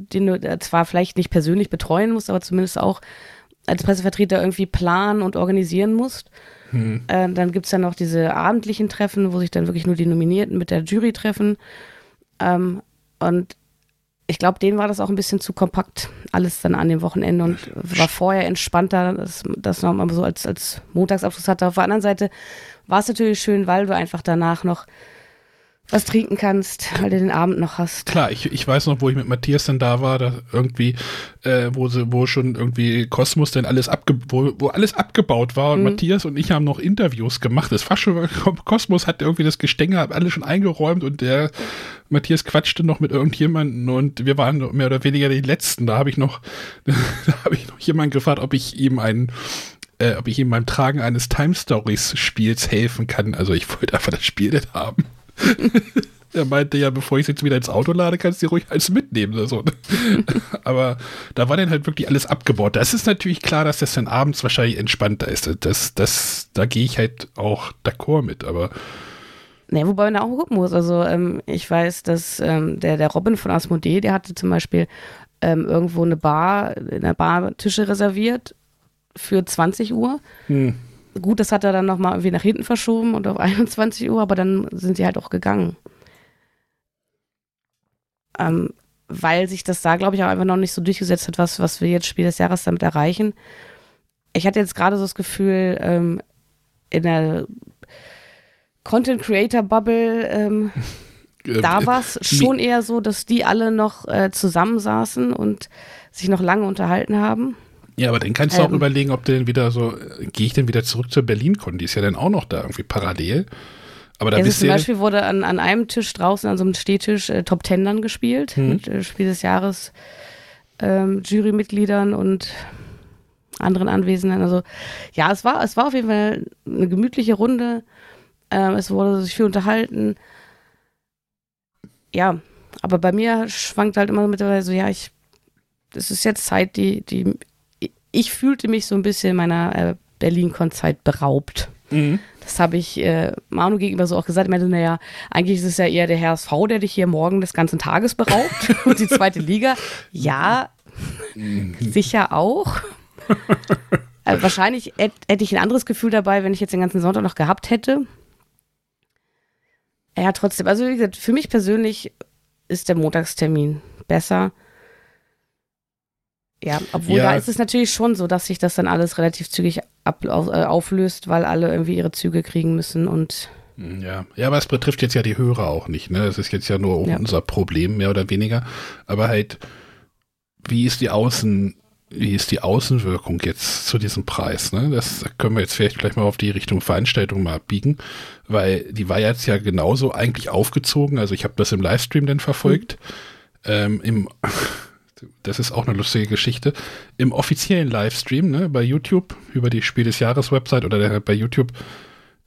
den du äh, zwar vielleicht nicht persönlich betreuen musst, aber zumindest auch als Pressevertreter irgendwie planen und organisieren musst. Hm. Äh, dann gibt es ja noch diese abendlichen Treffen, wo sich dann wirklich nur die Nominierten mit der Jury treffen. Ähm, und ich glaube, denen war das auch ein bisschen zu kompakt, alles dann an dem Wochenende und war vorher entspannter, dass das nochmal so als, als Montagsabschluss hatte. Auf der anderen Seite war es natürlich schön, weil du einfach danach noch was trinken kannst, weil du den Abend noch hast. Klar, ich, ich weiß noch, wo ich mit Matthias dann da war, da irgendwie, äh, wo sie, wo schon irgendwie Kosmos dann alles abge, wo, wo alles abgebaut war und mhm. Matthias und ich haben noch Interviews gemacht. Das war schon, Kosmos hat irgendwie das Gestänge alle schon eingeräumt und der Matthias quatschte noch mit irgendjemandem und wir waren mehr oder weniger die Letzten. Da habe ich noch, [LAUGHS] da habe ich noch jemanden gefragt, ob ich ihm einen äh, ob ich ihm beim Tragen eines Time Stories Spiels helfen kann. Also ich wollte einfach das Spiel nicht haben. [LAUGHS] er meinte ja, bevor ich es jetzt wieder ins Auto lade, kannst du ruhig alles mitnehmen. Also. [LAUGHS] Aber da war dann halt wirklich alles abgebaut. Das ist natürlich klar, dass das dann abends wahrscheinlich entspannter ist. Das, das, da gehe ich halt auch d'accord mit, aber. Ne, wobei man da auch gucken muss. Also ähm, ich weiß, dass ähm, der, der Robin von Asmodee, der hatte zum Beispiel ähm, irgendwo eine Bar, eine Bar Tische reserviert für 20 Uhr. Hm. Gut, das hat er dann nochmal irgendwie nach hinten verschoben und auf [LAUGHS] 21 Uhr, aber dann sind sie halt auch gegangen. Ähm, weil sich das da, glaube ich, auch einfach noch nicht so durchgesetzt hat, was, was wir jetzt Spiel des Jahres damit erreichen. Ich hatte jetzt gerade so das Gefühl, ähm, in der Content Creator Bubble, ähm, [LAUGHS] da war es schon eher so, dass die alle noch äh, zusammensaßen und sich noch lange unterhalten haben. Ja, aber dann kannst du ähm, auch überlegen, ob du denn wieder so, gehe ich denn wieder zurück zur Berlin-Con? Die ist ja dann auch noch da irgendwie parallel. Aber da ja, bist zum Beispiel wurde an, an einem Tisch draußen, an so einem Stehtisch, äh, Top Ten dann gespielt, hm. mit äh, Spiel des Jahres ähm, Jurymitgliedern und anderen Anwesenden. Also ja, es war, es war auf jeden Fall eine gemütliche Runde. Ähm, es wurde sich viel unterhalten. Ja, aber bei mir schwankt halt immer mittlerweile so, ja, ich, es ist jetzt Zeit, die, die ich fühlte mich so ein bisschen meiner äh, Berlin-Konzert beraubt. Mhm. Das habe ich äh, Manu gegenüber so auch gesagt. Ich meinte, naja, eigentlich ist es ja eher der HSV, der dich hier morgen des ganzen Tages beraubt. [LAUGHS] Und die zweite Liga, ja, mhm. sicher auch. [LAUGHS] äh, wahrscheinlich hätte hätt ich ein anderes Gefühl dabei, wenn ich jetzt den ganzen Sonntag noch gehabt hätte. Ja, trotzdem, also wie gesagt, für mich persönlich ist der Montagstermin besser. Ja, obwohl ja. da ist es natürlich schon so, dass sich das dann alles relativ zügig ab, auf, äh, auflöst, weil alle irgendwie ihre Züge kriegen müssen und ja, ja, aber es betrifft jetzt ja die Hörer auch nicht, ne? Das ist jetzt ja nur ja. unser Problem, mehr oder weniger. Aber halt, wie ist die Außen, wie ist die Außenwirkung jetzt zu diesem Preis, ne? Das können wir jetzt vielleicht gleich mal auf die Richtung Veranstaltung mal abbiegen, weil die war jetzt ja genauso eigentlich aufgezogen. Also ich habe das im Livestream dann verfolgt. Mhm. Ähm, Im das ist auch eine lustige Geschichte, im offiziellen Livestream ne, bei YouTube, über die Spiel des Jahres Website oder der, bei YouTube,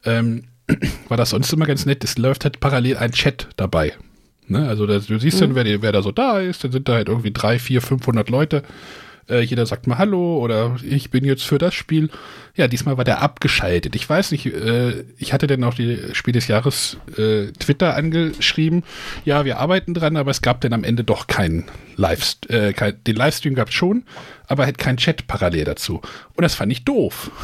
ähm, [CLEARS THROAT] war das sonst immer ganz nett. Es läuft halt parallel ein Chat dabei. Ne? Also das, du siehst mhm. dann, wer, wer da so da ist, dann sind da halt irgendwie drei, vier, 500 Leute äh, jeder sagt mal Hallo oder ich bin jetzt für das Spiel. Ja, diesmal war der abgeschaltet. Ich weiß nicht, äh, ich hatte dann auch die Spiel des Jahres äh, Twitter angeschrieben. Ja, wir arbeiten dran, aber es gab dann am Ende doch keinen Live, äh, kein, den Livestream gab es schon, aber halt kein Chat parallel dazu. Und das fand ich doof. [LAUGHS]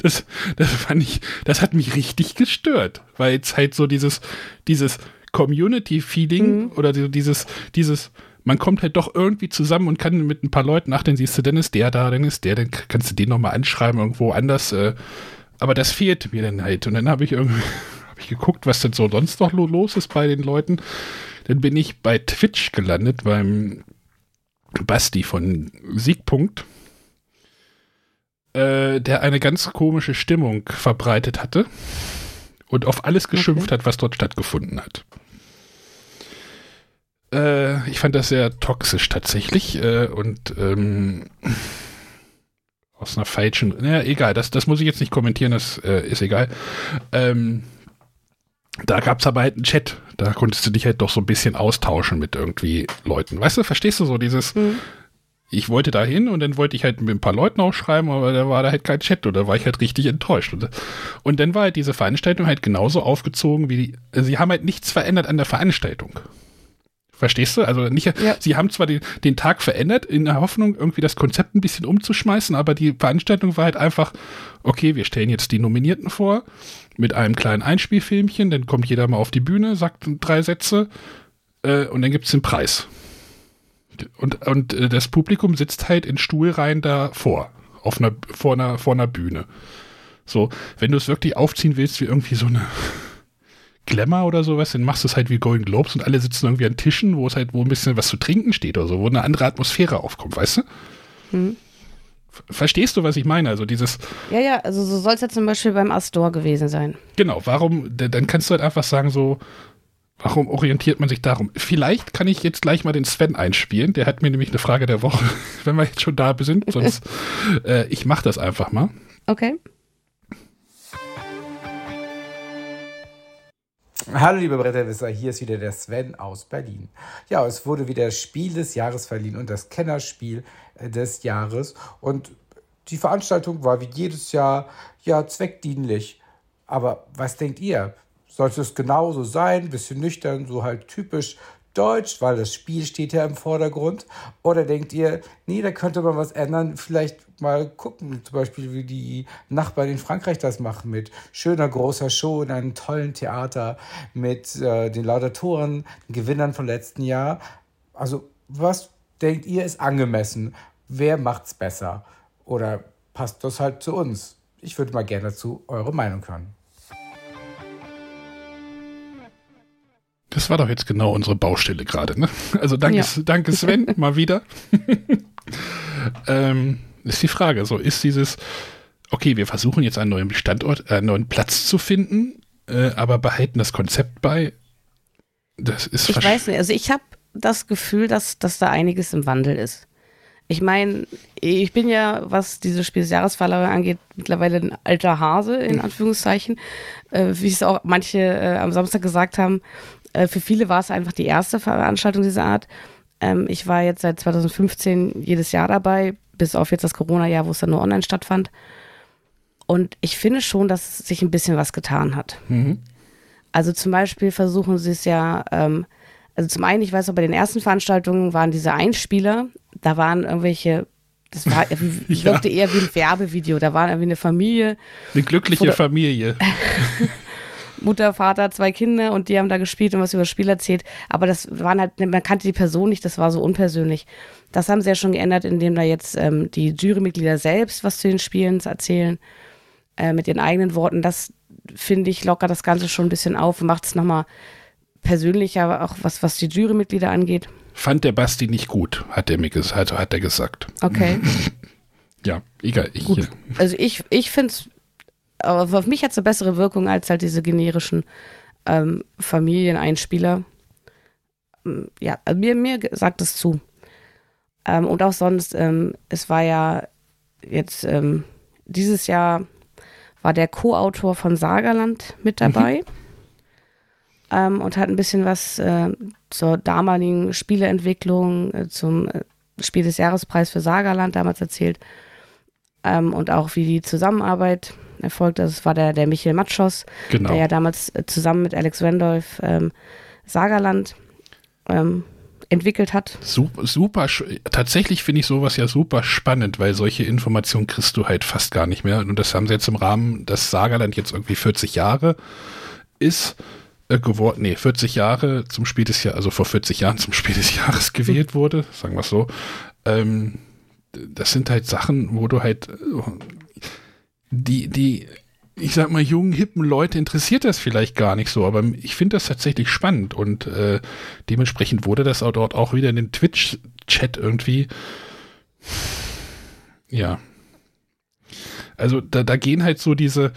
Das, das fand ich, das hat mich richtig gestört, weil jetzt halt so dieses, dieses Community-Feeling mhm. oder dieses, dieses, man kommt halt doch irgendwie zusammen und kann mit ein paar Leuten, ach, dann siehst du, dann ist der da, dann ist der, dann kannst du den nochmal anschreiben irgendwo anders. Äh, aber das fehlt mir dann halt. Und dann habe ich irgendwie [LAUGHS] hab ich geguckt, was denn so sonst noch los ist bei den Leuten. Dann bin ich bei Twitch gelandet, beim Basti von Siegpunkt, äh, der eine ganz komische Stimmung verbreitet hatte und auf alles geschimpft okay. hat, was dort stattgefunden hat. Äh, ich fand das sehr toxisch tatsächlich äh, und ähm, aus einer falschen, naja, egal, das, das muss ich jetzt nicht kommentieren, das äh, ist egal. Ähm, da gab es aber halt einen Chat, da konntest du dich halt doch so ein bisschen austauschen mit irgendwie Leuten. Weißt du, verstehst du so dieses, mhm. ich wollte da hin und dann wollte ich halt mit ein paar Leuten auch schreiben, aber da war da halt kein Chat oder war ich halt richtig enttäuscht. Und, und dann war halt diese Veranstaltung halt genauso aufgezogen wie die, sie haben halt nichts verändert an der Veranstaltung. Verstehst du? Also nicht, ja. sie haben zwar den, den Tag verändert, in der Hoffnung, irgendwie das Konzept ein bisschen umzuschmeißen, aber die Veranstaltung war halt einfach, okay, wir stellen jetzt die Nominierten vor mit einem kleinen Einspielfilmchen, dann kommt jeder mal auf die Bühne, sagt drei Sätze äh, und dann gibt es den Preis. Und, und äh, das Publikum sitzt halt in Stuhlreihen davor, auf einer, vor, einer, vor einer Bühne. So, wenn du es wirklich aufziehen willst, wie irgendwie so eine Glamour oder sowas, dann machst du es halt wie Golden Globes und alle sitzen irgendwie an Tischen, wo es halt, wo ein bisschen was zu trinken steht oder so, wo eine andere Atmosphäre aufkommt, weißt du? Hm. Verstehst du, was ich meine? Also dieses. Ja, ja, also so soll es ja zum Beispiel beim Astor gewesen sein. Genau, warum, dann kannst du halt einfach sagen, so, warum orientiert man sich darum? Vielleicht kann ich jetzt gleich mal den Sven einspielen, der hat mir nämlich eine Frage der Woche, [LAUGHS] wenn wir jetzt schon da sind, sonst, [LAUGHS] äh, ich mach das einfach mal. Okay. Hallo liebe Bretterwisser, hier ist wieder der Sven aus Berlin. Ja, es wurde wieder Spiel des Jahres verliehen und das Kennerspiel äh, des Jahres. Und die Veranstaltung war wie jedes Jahr ja zweckdienlich. Aber was denkt ihr? Sollte es genauso sein? Bisschen nüchtern, so halt typisch Deutsch, weil das Spiel steht ja im Vordergrund? Oder denkt ihr, nee, da könnte man was ändern, vielleicht mal gucken, zum Beispiel wie die Nachbarn in Frankreich das machen, mit schöner großer Show in einem tollen Theater, mit äh, den Laudatoren, den Gewinnern vom letzten Jahr. Also, was denkt ihr ist angemessen? Wer macht's besser? Oder passt das halt zu uns? Ich würde mal gerne dazu eure Meinung hören. Das war doch jetzt genau unsere Baustelle gerade, ne? Also danke, ja. [LAUGHS] danke Sven, [LAUGHS] mal wieder. [LAUGHS] ähm, ist die Frage, so ist dieses, okay, wir versuchen jetzt einen neuen Standort, einen neuen Platz zu finden, äh, aber behalten das Konzept bei. Das ist Ich weiß nicht, also ich habe das Gefühl, dass, dass da einiges im Wandel ist. Ich meine, ich bin ja, was diese Spiel des Jahresverleihung angeht, mittlerweile ein alter Hase, in mhm. Anführungszeichen. Äh, wie es auch manche äh, am Samstag gesagt haben, äh, für viele war es einfach die erste Veranstaltung dieser Art. Ähm, ich war jetzt seit 2015 jedes Jahr dabei, bis auf jetzt das Corona-Jahr, wo es dann nur online stattfand. Und ich finde schon, dass sich ein bisschen was getan hat. Mhm. Also zum Beispiel versuchen sie es ja, ähm, also zum einen, ich weiß auch, bei den ersten Veranstaltungen waren diese Einspieler, da waren irgendwelche, das war, [LAUGHS] ja. wirkte eher wie ein Werbevideo, da war irgendwie eine Familie. Eine glückliche Familie. [LAUGHS] Mutter, Vater, zwei Kinder und die haben da gespielt und was über das Spiel erzählt. Aber das waren halt, man kannte die Person nicht, das war so unpersönlich. Das haben sie ja schon geändert, indem da jetzt ähm, die Jurymitglieder selbst was zu den Spielen erzählen, äh, mit ihren eigenen Worten. Das finde ich locker das Ganze schon ein bisschen auf und macht es nochmal persönlicher, auch was, was die Jurymitglieder angeht. Fand der Basti nicht gut, hat er mir gesagt, also hat er gesagt. Okay. [LAUGHS] ja, egal. Ich, gut. Also ich, ich finde es auf mich hat es eine bessere Wirkung als halt diese generischen ähm, Familieneinspieler. Ähm, ja, also mir, mir sagt es zu. Ähm, und auch sonst, ähm, es war ja jetzt ähm, dieses Jahr war der Co-Autor von Sagerland mit mhm. dabei mhm. und hat ein bisschen was äh, zur damaligen Spieleentwicklung, äh, zum äh, Spiel des Jahrespreis für Sagerland damals erzählt ähm, und auch wie die Zusammenarbeit erfolgt. Das war der, der Michael Matschos, genau. der ja damals äh, zusammen mit Alex Wendolf ähm, Sagerland ähm, entwickelt hat. Super, super tatsächlich finde ich sowas ja super spannend, weil solche Informationen kriegst du halt fast gar nicht mehr. Und das haben sie jetzt im Rahmen, dass Sagerland jetzt irgendwie 40 Jahre ist, äh, geworden, nee, 40 Jahre zum Spiel des Jahres, also vor 40 Jahren zum Spiel des Jahres gewählt wurde, sagen wir es so. Ähm, das sind halt Sachen, wo du halt die, die, ich sag mal, jungen, hippen Leute interessiert das vielleicht gar nicht so, aber ich finde das tatsächlich spannend und äh, dementsprechend wurde das auch dort auch wieder in den Twitch-Chat irgendwie, ja. Also da, da gehen halt so diese,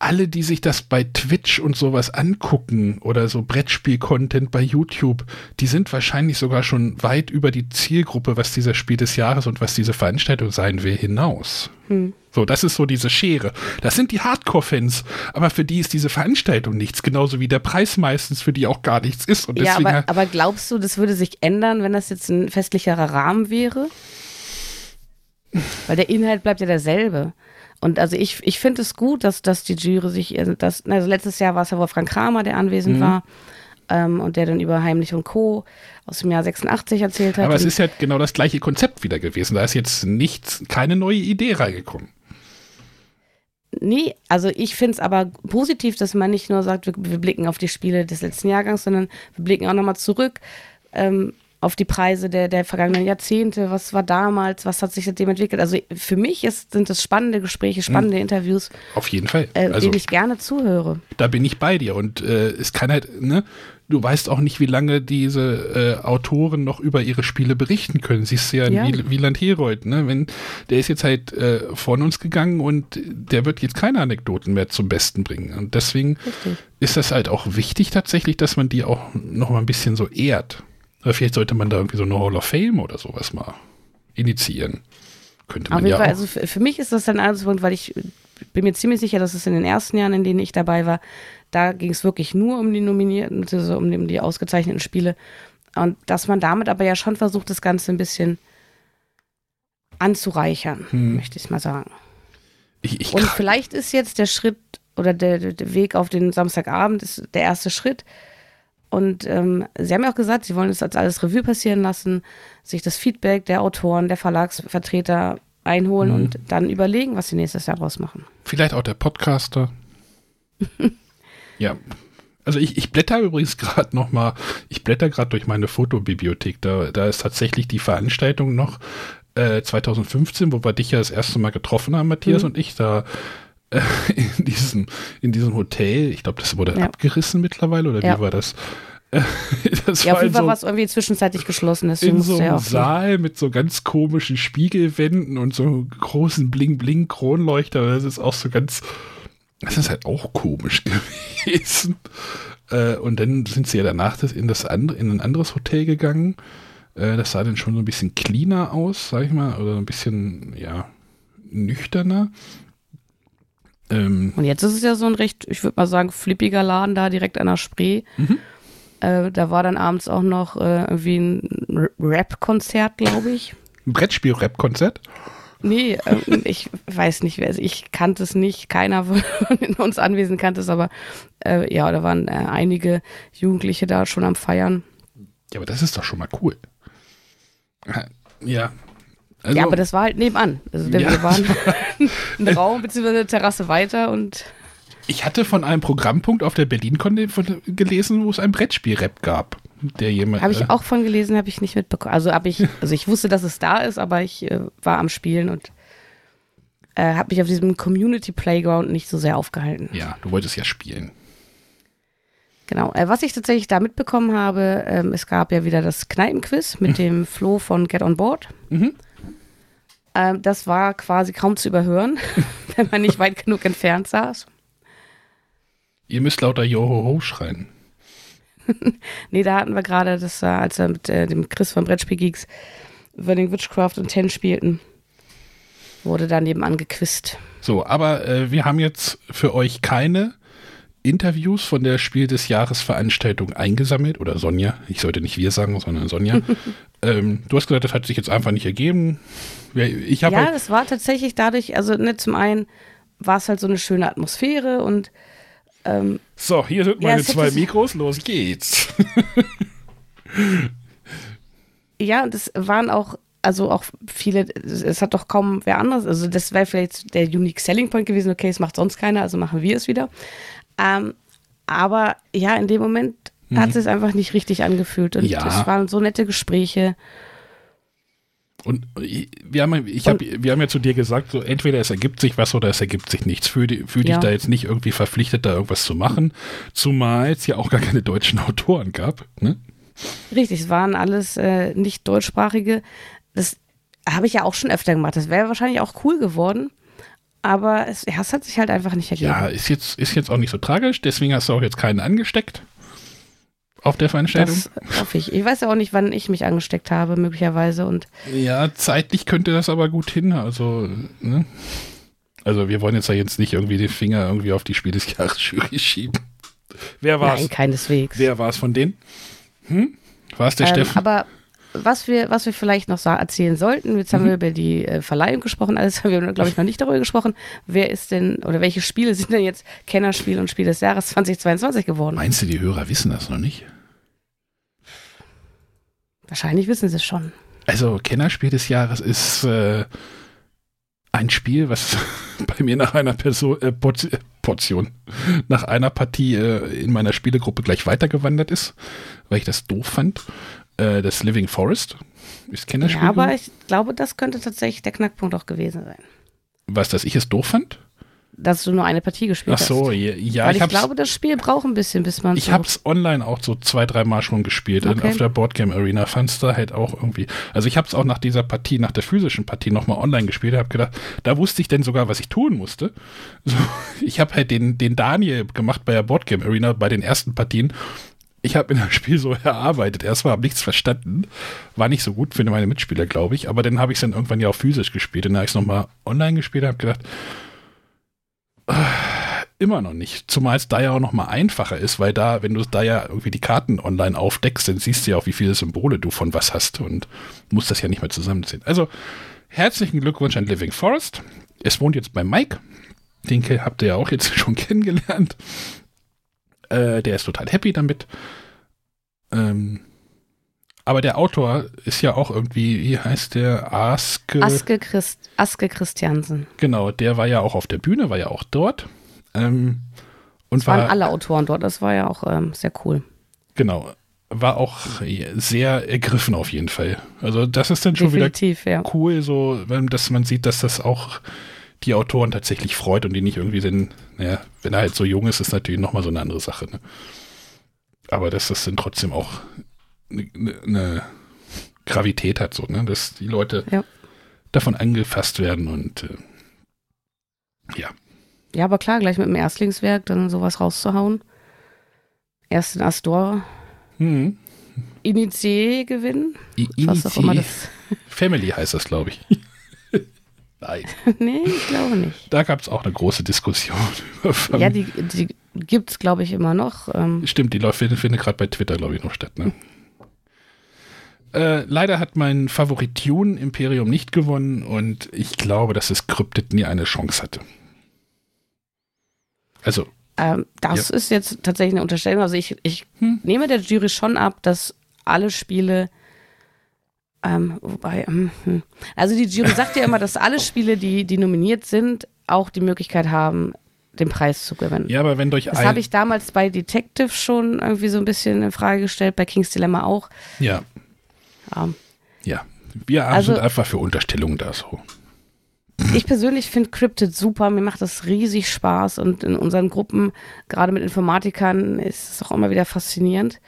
alle, die sich das bei Twitch und sowas angucken oder so Brettspiel-Content bei YouTube, die sind wahrscheinlich sogar schon weit über die Zielgruppe, was dieser Spiel des Jahres und was diese Veranstaltung sein will, hinaus. Hm. So, das ist so diese Schere. Das sind die Hardcore-Fans, aber für die ist diese Veranstaltung nichts, genauso wie der Preis meistens für die auch gar nichts ist. Und ja, aber, aber glaubst du, das würde sich ändern, wenn das jetzt ein festlicherer Rahmen wäre? Weil der Inhalt bleibt ja derselbe. Und also ich, ich finde es gut, dass, dass die Jury sich, also, das, also letztes Jahr war es ja Wolfgang Kramer, der anwesend mhm. war ähm, und der dann über Heimlich und Co. aus dem Jahr 86 erzählt hat. Aber es ist ja genau das gleiche Konzept wieder gewesen. Da ist jetzt nichts, keine neue Idee reingekommen. Nee, also ich finde es aber positiv, dass man nicht nur sagt, wir, wir, blicken auf die Spiele des letzten Jahrgangs, sondern wir blicken auch nochmal zurück. Ähm, auf die Preise der, der vergangenen Jahrzehnte, was war damals, was hat sich seitdem entwickelt. Also für mich ist, sind das spannende Gespräche, spannende hm. Interviews. Auf jeden Fall. Äh, also, denen ich gerne zuhöre. Da bin ich bei dir und äh, es kann halt, ne, du weißt auch nicht, wie lange diese äh, Autoren noch über ihre Spiele berichten können. Siehst du ja, ja. Wieland Herold, ne? Wenn, der ist jetzt halt äh, von uns gegangen und der wird jetzt keine Anekdoten mehr zum Besten bringen. Und deswegen Richtig. ist das halt auch wichtig tatsächlich, dass man die auch noch mal ein bisschen so ehrt. Oder vielleicht sollte man da irgendwie so eine Hall of Fame oder sowas mal initiieren. Könnte man Auf jeden ja Fall, also für, für, mich ist das ein Ansatzpunkt, weil ich bin mir ziemlich sicher, dass es in den ersten Jahren, in denen ich dabei war, da ging es wirklich nur um die nominierten, also um die, um die ausgezeichneten Spiele. Und dass man damit aber ja schon versucht, das Ganze ein bisschen anzureichern, hm. möchte ich mal sagen. Ich, ich Und vielleicht ist jetzt der Schritt oder der, der Weg auf den Samstagabend ist der erste Schritt, und ähm, sie haben ja auch gesagt, sie wollen es als alles Revue passieren lassen, sich das Feedback der Autoren, der Verlagsvertreter einholen mhm. und dann überlegen, was sie nächstes Jahr draus machen. Vielleicht auch der Podcaster. [LAUGHS] ja. Also ich, ich blätter übrigens gerade noch mal, ich blätter gerade durch meine Fotobibliothek. Da, da ist tatsächlich die Veranstaltung noch äh, 2015, wo wir dich ja das erste Mal getroffen haben, Matthias mhm. und ich. Da äh, [LAUGHS] in, diesem, in diesem Hotel. Ich glaube, das wurde ja. abgerissen mittlerweile, oder ja. wie war das? [LAUGHS] das ja, war auf jeden Fall so, war es irgendwie zwischenzeitlich geschlossen. In so einem Saal mit so ganz komischen Spiegelwänden und so großen Bling-Bling-Kronleuchter. Das ist auch so ganz, das ist halt auch komisch [LAUGHS] gewesen. Äh, und dann sind sie ja danach in, das andere, in ein anderes Hotel gegangen. Äh, das sah dann schon so ein bisschen cleaner aus, sag ich mal, oder ein bisschen, ja, nüchterner. Ähm, und jetzt ist es ja so ein recht, ich würde mal sagen, flippiger Laden da direkt an der Spree. Mhm. Äh, da war dann abends auch noch äh, irgendwie ein Rap-Konzert, glaube ich. Ein Brettspiel-Rap-Konzert? Nee, äh, ich weiß nicht, wer ich kannte es nicht, keiner von [LAUGHS] uns Anwesenden kannte es, aber äh, ja, da waren äh, einige Jugendliche da schon am Feiern. Ja, aber das ist doch schon mal cool. Ja, also, ja, aber das war halt nebenan. Also ja. wir waren [LAUGHS] ein Raum bzw. eine Terrasse weiter und. Ich hatte von einem Programmpunkt auf der Berlin-Con gelesen, wo es ein Brettspiel-Rap gab. Der jemand. Habe ich äh, auch von gelesen, habe ich nicht mitbekommen. Also habe ich, also ich wusste, dass es da ist, aber ich äh, war am Spielen und äh, habe mich auf diesem Community Playground nicht so sehr aufgehalten. Ja, du wolltest ja spielen. Genau. Äh, was ich tatsächlich da mitbekommen habe, ähm, es gab ja wieder das Kneipenquiz mit dem Flo von Get On Board. Mhm. Ähm, das war quasi kaum zu überhören, [LAUGHS] wenn man nicht weit genug entfernt saß. Ihr müsst lauter Johoho schreien. [LAUGHS] nee, da hatten wir gerade, das war, als wir mit äh, dem Chris von Brettspiel Geeks Burning Witchcraft und Ten spielten, wurde da nebenan gequist. So, aber äh, wir haben jetzt für euch keine Interviews von der Spiel des Jahres Veranstaltung eingesammelt oder Sonja, ich sollte nicht wir sagen, sondern Sonja. [LAUGHS] ähm, du hast gesagt, das hat sich jetzt einfach nicht ergeben. Ich ja, halt das war tatsächlich dadurch, also ne, zum einen war es halt so eine schöne Atmosphäre und ähm, so, hier sind meine ja, zwei Mikros, los geht's. [LAUGHS] ja, und es waren auch, also auch viele, es hat doch kaum wer anders, also das wäre vielleicht der Unique Selling Point gewesen, okay, es macht sonst keiner, also machen wir es wieder. Ähm, Aber ja, in dem Moment mhm. hat es einfach nicht richtig angefühlt. Und ja. es waren so nette Gespräche. Und wir haben, ich hab, wir haben ja zu dir gesagt, so entweder es ergibt sich was oder es ergibt sich nichts. Fühl, fühl dich ja. da jetzt nicht irgendwie verpflichtet, da irgendwas zu machen, zumal es ja auch gar keine deutschen [LAUGHS] Autoren gab. Ne? Richtig, es waren alles äh, nicht deutschsprachige. Das habe ich ja auch schon öfter gemacht. Das wäre wahrscheinlich auch cool geworden. Aber es, ja, es hat sich halt einfach nicht ergeben. Ja, ist jetzt, ist jetzt auch nicht so tragisch, deswegen hast du auch jetzt keinen angesteckt auf der Veranstaltung. Das hoffe ich. Ich weiß ja auch nicht, wann ich mich angesteckt habe, möglicherweise. Und ja, zeitlich könnte das aber gut hin. Also, ne? also wir wollen jetzt ja jetzt nicht irgendwie den Finger irgendwie auf die Spiel des Jahres Jury schieben. Wer war es? Nein, keineswegs. Wer war es von denen? Hm? War es der ähm, Steffen? Aber was wir, was wir vielleicht noch erzählen sollten, jetzt haben mhm. wir über die äh, Verleihung gesprochen, alles haben wir, glaube ich, noch nicht darüber gesprochen. Wer ist denn, oder welche Spiele sind denn jetzt Kennerspiel und Spiel des Jahres 2022 geworden? Meinst du, die Hörer wissen das noch nicht? Wahrscheinlich wissen sie es schon. Also, Kennerspiel des Jahres ist äh, ein Spiel, was [LAUGHS] bei mir nach einer Person, äh, Portion, nach einer Partie äh, in meiner Spielegruppe gleich weitergewandert ist, weil ich das doof fand äh, das Living Forest. Ich kenne das ja, Spiel. Aber ich glaube, das könnte tatsächlich der Knackpunkt auch gewesen sein. Was, dass ich es doof fand? Dass du nur eine Partie gespielt hast. Ach so, ja. ja Weil ich, ich glaube, das Spiel braucht ein bisschen, bis man. Ich so habe es online auch so zwei, drei Mal schon gespielt okay. auf der Boardgame Arena. Fand es da halt auch irgendwie. Also ich habe es auch nach dieser Partie, nach der physischen Partie nochmal online gespielt. Habe gedacht, da wusste ich denn sogar, was ich tun musste. [LAUGHS] So, ich habe halt den, den Daniel gemacht bei der Boardgame Arena bei den ersten Partien ich habe mir das Spiel so erarbeitet. Erstmal habe ich nichts verstanden. War nicht so gut für meine Mitspieler, glaube ich. Aber dann habe ich es dann irgendwann ja auch physisch gespielt. Und habe ich es nochmal online gespielt habe gedacht, äh, immer noch nicht. Zumal es da ja auch nochmal einfacher ist, weil da, wenn du da ja irgendwie die Karten online aufdeckst, dann siehst du ja auch, wie viele Symbole du von was hast und musst das ja nicht mehr zusammenziehen. Also, herzlichen Glückwunsch an Living Forest. Es wohnt jetzt bei Mike. Den habt ihr ja auch jetzt [LAUGHS] schon kennengelernt. Äh, der ist total happy damit. Ähm, aber der Autor ist ja auch irgendwie, wie heißt der? Aske. Aske, Christ, Aske Christiansen. Genau, der war ja auch auf der Bühne, war ja auch dort. Ähm, und es waren alle Autoren dort, das war ja auch ähm, sehr cool. Genau, war auch sehr ergriffen auf jeden Fall. Also das ist dann schon Definitiv, wieder cool, so, dass man sieht, dass das auch die Autoren tatsächlich freut und die nicht irgendwie sind, naja, wenn er halt so jung ist, ist natürlich nochmal so eine andere Sache. Ne? Aber dass das dann trotzdem auch eine, eine Gravität hat, so, ne? dass die Leute ja. davon angefasst werden und äh, ja. Ja, aber klar, gleich mit dem Erstlingswerk dann sowas rauszuhauen. Erst den Astor. Mhm. Initié gewinnen. I was auch immer das. Family heißt das, glaube ich. [LAUGHS] Nein. [LAUGHS] nee, ich glaube nicht. Da gab es auch eine große Diskussion [LAUGHS] über Familie. Ja, die, die gibt es, glaube ich, immer noch. Ähm. Stimmt, die läuft, findet gerade bei Twitter, glaube ich, noch statt. Ne? Äh, leider hat mein Favorit Tune Imperium nicht gewonnen und ich glaube, dass es Cryptid nie eine Chance hatte. Also. Ähm, das ja. ist jetzt tatsächlich eine Unterstellung. Also ich, ich hm. nehme der Jury schon ab, dass alle Spiele ähm, wobei, ähm, hm. also die Jury sagt ja immer, dass alle Spiele, die, die nominiert sind, auch die Möglichkeit haben, den Preis zu gewinnen. Ja, aber wenn durch Das habe ich damals bei Detective schon irgendwie so ein bisschen in Frage gestellt, bei King's Dilemma auch. Ja. Ja. ja. Wir also, sind einfach für Unterstellungen da so. Ich persönlich finde Cryptid super, mir macht das riesig Spaß und in unseren Gruppen, gerade mit Informatikern, ist es auch immer wieder faszinierend.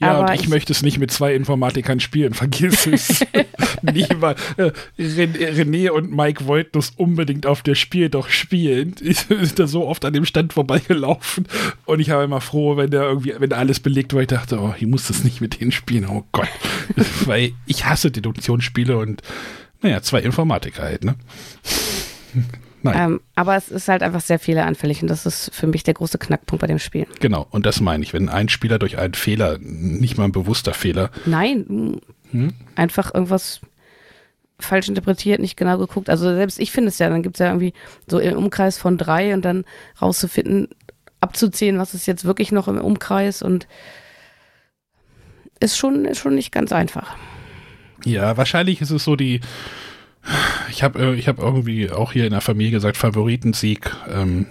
Ja, aber und ich, ich, möchte es nicht mit zwei Informatikern spielen, vergiss es. [LAUGHS] Niemand. Äh, René und Mike wollten es unbedingt auf der Spiel doch spielen. [LAUGHS] Ich bin da so oft an dem Stand vorbeigelaufen und ich habe immer froh, wenn der irgendwie, wenn alles belegt war, ich dachte, oh, ich muss das nicht mit denen spielen, oh Gott. [LAUGHS] Weil ich hasse Deduktionsspiele und naja, zwei Informatiker halt, ne? Ähm, aber es ist halt einfach sehr fehleranfällig und das ist für mich der große Knackpunkt bei dem Spiel. Genau, und das meine ich, wenn ein Spieler durch einen Fehler, nicht mal ein bewusster Fehler. Nein, hm? einfach irgendwas falsch interpretiert, nicht genau geguckt. Also selbst ich finde es ja, dann gibt es ja irgendwie so im Umkreis von drei und dann rauszufinden, abzuzählen, was ist jetzt wirklich noch im Umkreis und ist schon, ist schon nicht ganz einfach. Ja, wahrscheinlich ist es so die, ich habe äh, ich hab irgendwie auch hier in der Familie gesagt, Favoritensieg. Ähm,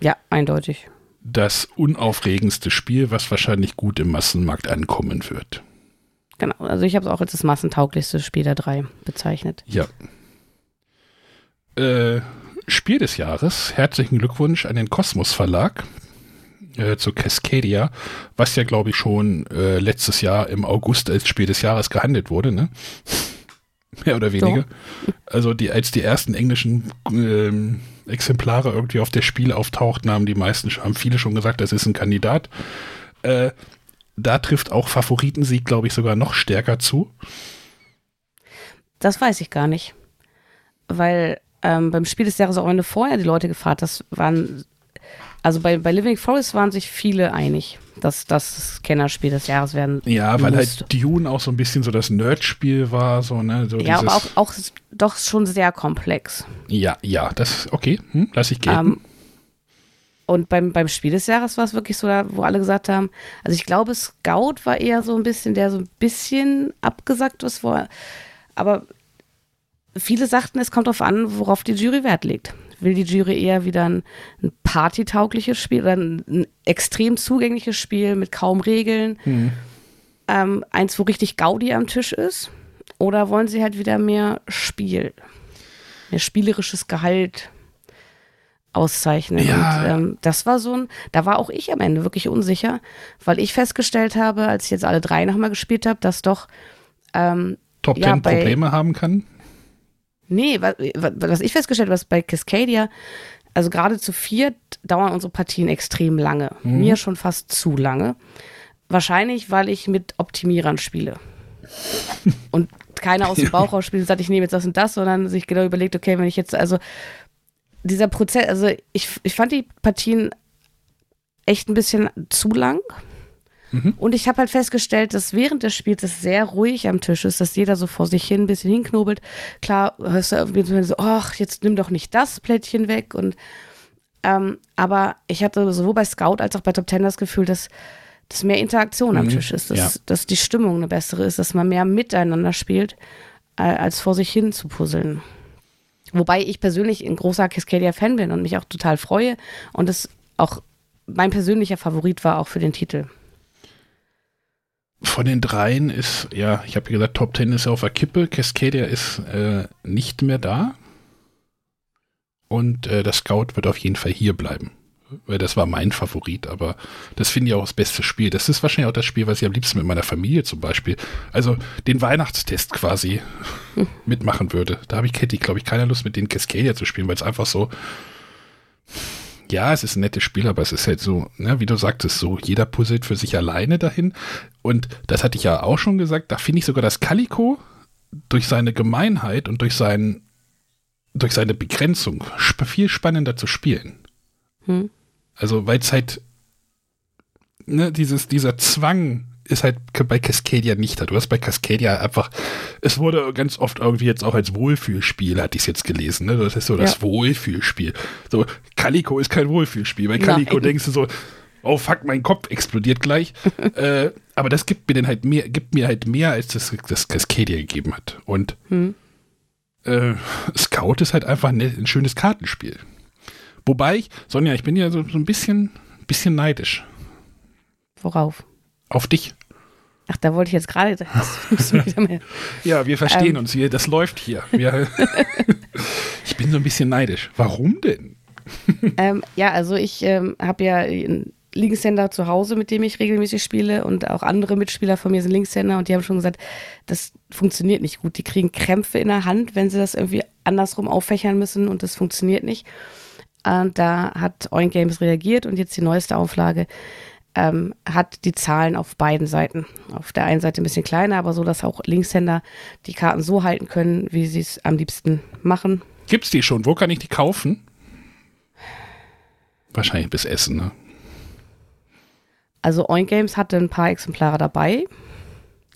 ja, eindeutig. das unaufregendste Spiel, was wahrscheinlich gut im Massenmarkt ankommen wird. Genau, also ich habe es auch als das massentauglichste Spiel der drei bezeichnet. Ja. Äh, Spiel des Jahres. Herzlichen Glückwunsch an den Kosmos Verlag äh, zu Cascadia, was ja, glaube ich, schon äh, letztes Jahr im August als Spiel des Jahres gehandelt wurde, ne? Mehr oder weniger. So. Also die, als die ersten englischen ähm, Exemplare irgendwie auf der Spiel auftauchten, haben die meisten, haben viele schon gesagt, das ist ein Kandidat. Äh, da trifft auch Favoritensieg, glaube ich, sogar noch stärker zu. Das weiß ich gar nicht. Weil ähm, beim Spiel des Jahres auch eine vorher die Leute gefragt, das waren, also bei, bei Living Forest waren sich viele einig, dass das das Kennerspiel des Jahres werden Ja, weil musste. halt Dune auch so ein bisschen so das Nerdspiel war, so, ne? So ja, aber auch, auch doch schon sehr komplex. Ja, ja, das, okay, hm, lass ich gehen. Ähm, und beim, beim Spiel des Jahres war es wirklich so, wo alle gesagt haben, also ich glaube, Scout war eher so ein bisschen, der so ein bisschen abgesagt ist, wo aber viele sagten, es kommt darauf an, worauf die Jury Wert legt. Will die Jury eher wieder ein, ein partytaugliches Spiel oder ein, ein, extrem zugängliches Spiel mit kaum Regeln? Mhm. Ähm, eins, wo richtig Gaudi am Tisch ist? Oder wollen sie halt wieder mehr Spiel? Mehr spielerisches Gehalt auszeichnen? Ja. Und ähm, das war so ein, da war auch ich am Ende wirklich unsicher, weil ich festgestellt habe, als ich jetzt alle drei nochmal gespielt habe, dass doch ähm, Top ja, Ten Probleme haben kann? Nee, was, was ich festgestellt habe, was bei Cascadia, also gerade zu viert dauern unsere Partien extrem lange. Mhm. Mir schon fast zu lange. Wahrscheinlich, weil ich mit Optimierern spiele. [LAUGHS] und keiner aus dem Bauch raus spielt und sagt, ich nehme jetzt das und das, sondern sich genau überlegt, okay, wenn ich jetzt, also dieser Prozess, also ich, ich fand die Partien echt ein bisschen zu lang. Mhm. Und ich habe halt festgestellt, dass während des Spiels es sehr ruhig am Tisch ist, dass jeder so vor sich hin ein bisschen hinknobelt. Klar, hörst du irgendwie so, ach, jetzt nimm doch nicht das Plättchen weg. Und ähm, aber ich hatte sowohl bei Scout als auch bei Top Ten das Gefühl, dass, dass mehr Interaktion mhm. am Tisch ist, dass, ja. dass die Stimmung eine bessere ist, dass man mehr miteinander spielt, äh, als vor sich hin zu puzzeln. Wobei ich persönlich ein großer Cascadia-Fan bin und mich auch total freue und es auch mein persönlicher Favorit war auch für den Titel von den dreien ist, ja, ich habe gesagt, Top 10 ist auf der Kippe. Cascadia ist äh, nicht mehr da. Und äh, das Scout wird auf jeden Fall hier bleiben. Weil das war mein Favorit, aber das finde ich auch das beste Spiel. Das ist wahrscheinlich auch das Spiel, was ich am liebsten mit meiner Familie zum Beispiel, also den Weihnachtstest quasi [LAUGHS] mitmachen würde. Da habe ich, hätte ich, glaube ich, keine Lust, mit den Cascadia zu spielen, weil es einfach so, ja, es ist ein nettes Spiel, aber es ist halt so, ne, wie du sagtest, so, jeder puzzelt für sich alleine dahin. Und das hatte ich ja auch schon gesagt, da finde ich sogar, dass Calico durch seine Gemeinheit und durch, sein, durch seine Begrenzung sp viel spannender zu spielen. Hm. Also, weil es halt, ne, dieses, dieser Zwang ist halt bei Cascadia nicht da. Du hast bei Cascadia einfach, es wurde ganz oft irgendwie jetzt auch als Wohlfühlspiel, hatte ich es jetzt gelesen, ne? Das ist so das Wohlfühlspiel. So, Calico ist kein Wohlfühlspiel. Bei Calico Nein. denkst du so, oh fuck, mein Kopf explodiert gleich. [LAUGHS] äh, aber das gibt mir dann halt mehr, gibt mir halt mehr, als das, das Cascadia gegeben hat. Und hm. äh, Scout ist halt einfach ein, ein, schönes Kartenspiel. Wobei ich, Sonja, ich bin ja so, so ein bisschen, bisschen neidisch. Worauf? Auf dich. Ach, da wollte ich jetzt gerade. [LAUGHS] ja, wir verstehen ähm. uns hier. Das läuft hier. Wir, [LAUGHS] ich bin so ein bisschen neidisch. Warum denn? [LAUGHS] ähm, ja, also ich ähm, habe ja einen Linkshänder zu Hause, mit dem ich regelmäßig spiele und auch andere Mitspieler von mir sind Linkshänder und die haben schon gesagt, das funktioniert nicht gut. Die kriegen Krämpfe in der Hand, wenn sie das irgendwie andersrum auffächern müssen und das funktioniert nicht. Und da hat Oink Games reagiert und jetzt die neueste Auflage ähm, hat die Zahlen auf beiden Seiten. Auf der einen Seite ein bisschen kleiner, aber so, dass auch Linkshänder die Karten so halten können, wie sie es am liebsten machen. Gibt's die schon? Wo kann ich die kaufen? Wahrscheinlich bis Essen, ne? Also Oink Games hatte ein paar Exemplare dabei.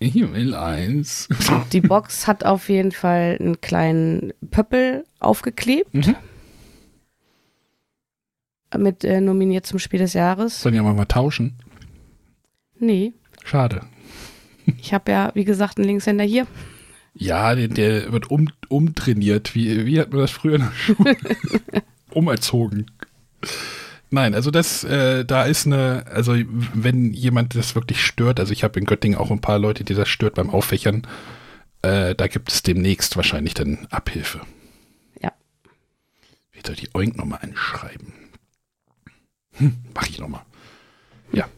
Ich will eins. Die Box hat auf jeden Fall einen kleinen Pöppel aufgeklebt. Mhm mit äh, nominiert zum Spiel des Jahres. Sollen ja mal tauschen? Nee. Schade. Ich habe ja, wie gesagt, einen Linkshänder hier. Ja, der, der wird um, umtrainiert. Wie, wie hat man das früher in der Schule? [LAUGHS] Umerzogen. Nein, also das, äh, da ist eine, also wenn jemand das wirklich stört, also ich habe in Göttingen auch ein paar Leute, die das stört beim Auffächern, äh, da gibt es demnächst wahrscheinlich dann Abhilfe. Ja. Wieder die Oink nochmal anschreiben. Hm, mach ich nochmal. Ja.